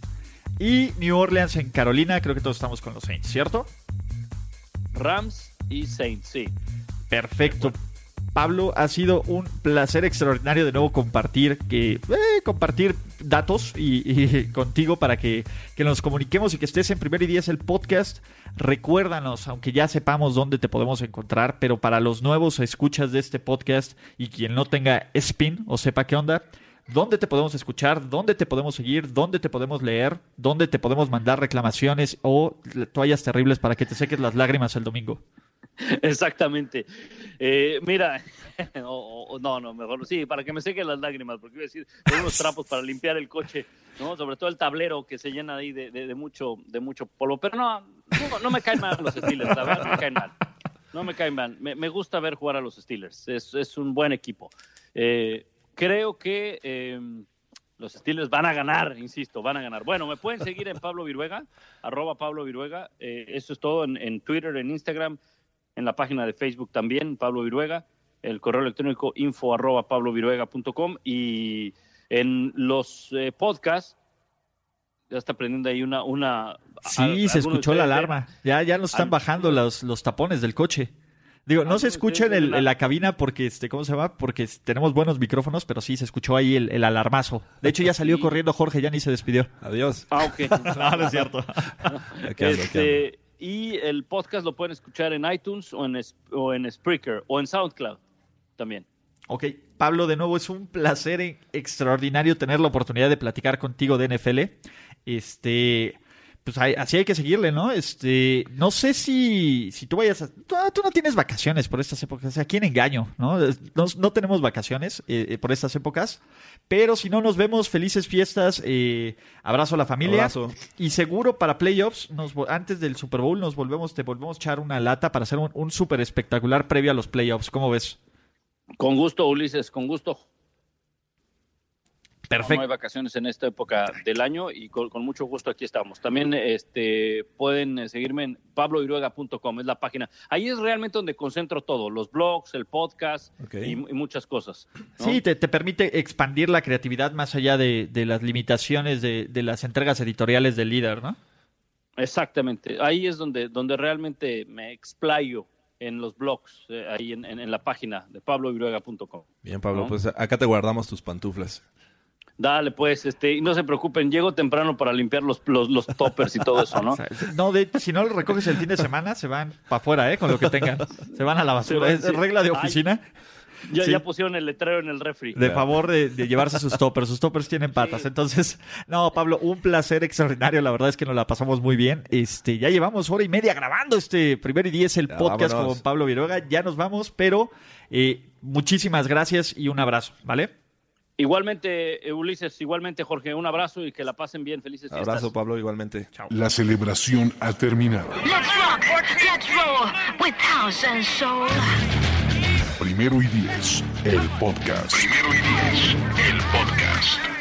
Speaker 1: Y New Orleans en Carolina, creo que todos estamos con los Saints, ¿cierto?
Speaker 2: Rams y Saints, sí.
Speaker 1: Perfecto. Pablo, ha sido un placer extraordinario de nuevo compartir que eh, compartir datos y, y contigo para que, que nos comuniquemos y que estés en primer y diez el podcast. Recuérdanos, aunque ya sepamos dónde te podemos encontrar, pero para los nuevos escuchas de este podcast y quien no tenga spin o sepa qué onda, dónde te podemos escuchar, dónde te podemos seguir, dónde te podemos leer, dónde te podemos mandar reclamaciones o toallas terribles para que te seques las lágrimas el domingo.
Speaker 2: Exactamente. Eh, mira, no, no, mejor sí, para que me sequen las lágrimas, porque iba a decir, unos trapos para limpiar el coche, ¿no? Sobre todo el tablero que se llena ahí de, mucho, de mucho polvo. Pero no, no, me caen mal los Steelers, la verdad, no me caen mal. No me caen mal. Me, gusta ver jugar a los Steelers. Es, es un buen equipo. Eh, creo que eh, los Steelers van a ganar, insisto, van a ganar. Bueno, me pueden seguir en Pablo Viruega, arroba Pablo Viruega. Eso es todo en, en Twitter, en Instagram, en la página de Facebook también, Pablo Viruega, el correo electrónico info arroba pabloviruega.com y en los eh, podcasts ya está prendiendo ahí una... una
Speaker 1: sí, se escuchó la alarma. Ya, ya nos están bajando los, los tapones del coche. Digo, no se escucha en, la cabina porque, este, ¿cómo se llama? Porque tenemos buenos micrófonos, pero sí se escuchó ahí el, alarmazo. De hecho, ya salió corriendo Jorge, ya ni se despidió.
Speaker 3: Adiós.
Speaker 2: Ah, ok.
Speaker 1: no, no es cierto.
Speaker 2: este, y el podcast lo pueden escuchar en iTunes o en, o en Spreaker o en SoundCloud también.
Speaker 1: Ok, Pablo, de nuevo es un placer extraordinario tener la oportunidad de platicar contigo de NFL. Este, pues así hay que seguirle, ¿no? Este, no sé si, si tú vayas a... Tú, no tienes vacaciones por estas épocas, ¿a quién engaño? ¿no? No, tenemos vacaciones eh, eh, por estas épocas, pero si no nos vemos, felices fiestas, eh, abrazo a la familia. Abrazo. Y seguro para playoffs, nos, antes del Super Bowl, nos volvemos, te volvemos a echar una lata para hacer un, un súper espectacular previo a los playoffs. ¿Cómo ves?
Speaker 2: Con gusto, Ulises, con gusto.
Speaker 1: Perfecto.
Speaker 2: No hay vacaciones en esta época del año y con, mucho gusto aquí estamos. También este, pueden eh, seguirme en pabloiruega.com, es la página. Ahí es realmente donde concentro todo, los blogs, el podcast y, muchas cosas.
Speaker 1: Sí, te, permite expandir la creatividad más allá de, las limitaciones de, las entregas editoriales del líder, ¿no?
Speaker 2: Exactamente. Ahí es donde, donde realmente me explayo en los blogs, eh, ahí en, la página de pabloiruega.com.
Speaker 3: Bien, Pablo, pues acá te guardamos tus pantuflas.
Speaker 2: Dale, pues, este, y no se preocupen, llego temprano para limpiar los, los, toppers y todo eso, ¿no?
Speaker 1: no, de, si no los recoges el fin de semana, se van para afuera, ¿eh? Con lo que tengan. Se van a la basura. es regla de oficina.
Speaker 2: ya, ya, pusieron el letrero en el refri.
Speaker 1: De favor de, llevarse sus toppers. Sus toppers tienen patas. Entonces, no, Pablo, un placer extraordinario. La verdad es que nos la pasamos muy bien. Este, ya llevamos hora y media grabando este primer y diez el podcast con Pablo Viroga. Ya nos vamos, pero eh, muchísimas gracias y un abrazo, ¿vale?
Speaker 2: Igualmente, Ulises, igualmente, Jorge, un abrazo y que la pasen bien. Felices fiestas.
Speaker 3: Abrazo, Pablo, igualmente.
Speaker 4: Chao. La celebración ha terminado. Primero y diez, el podcast. Primero y diez, el podcast.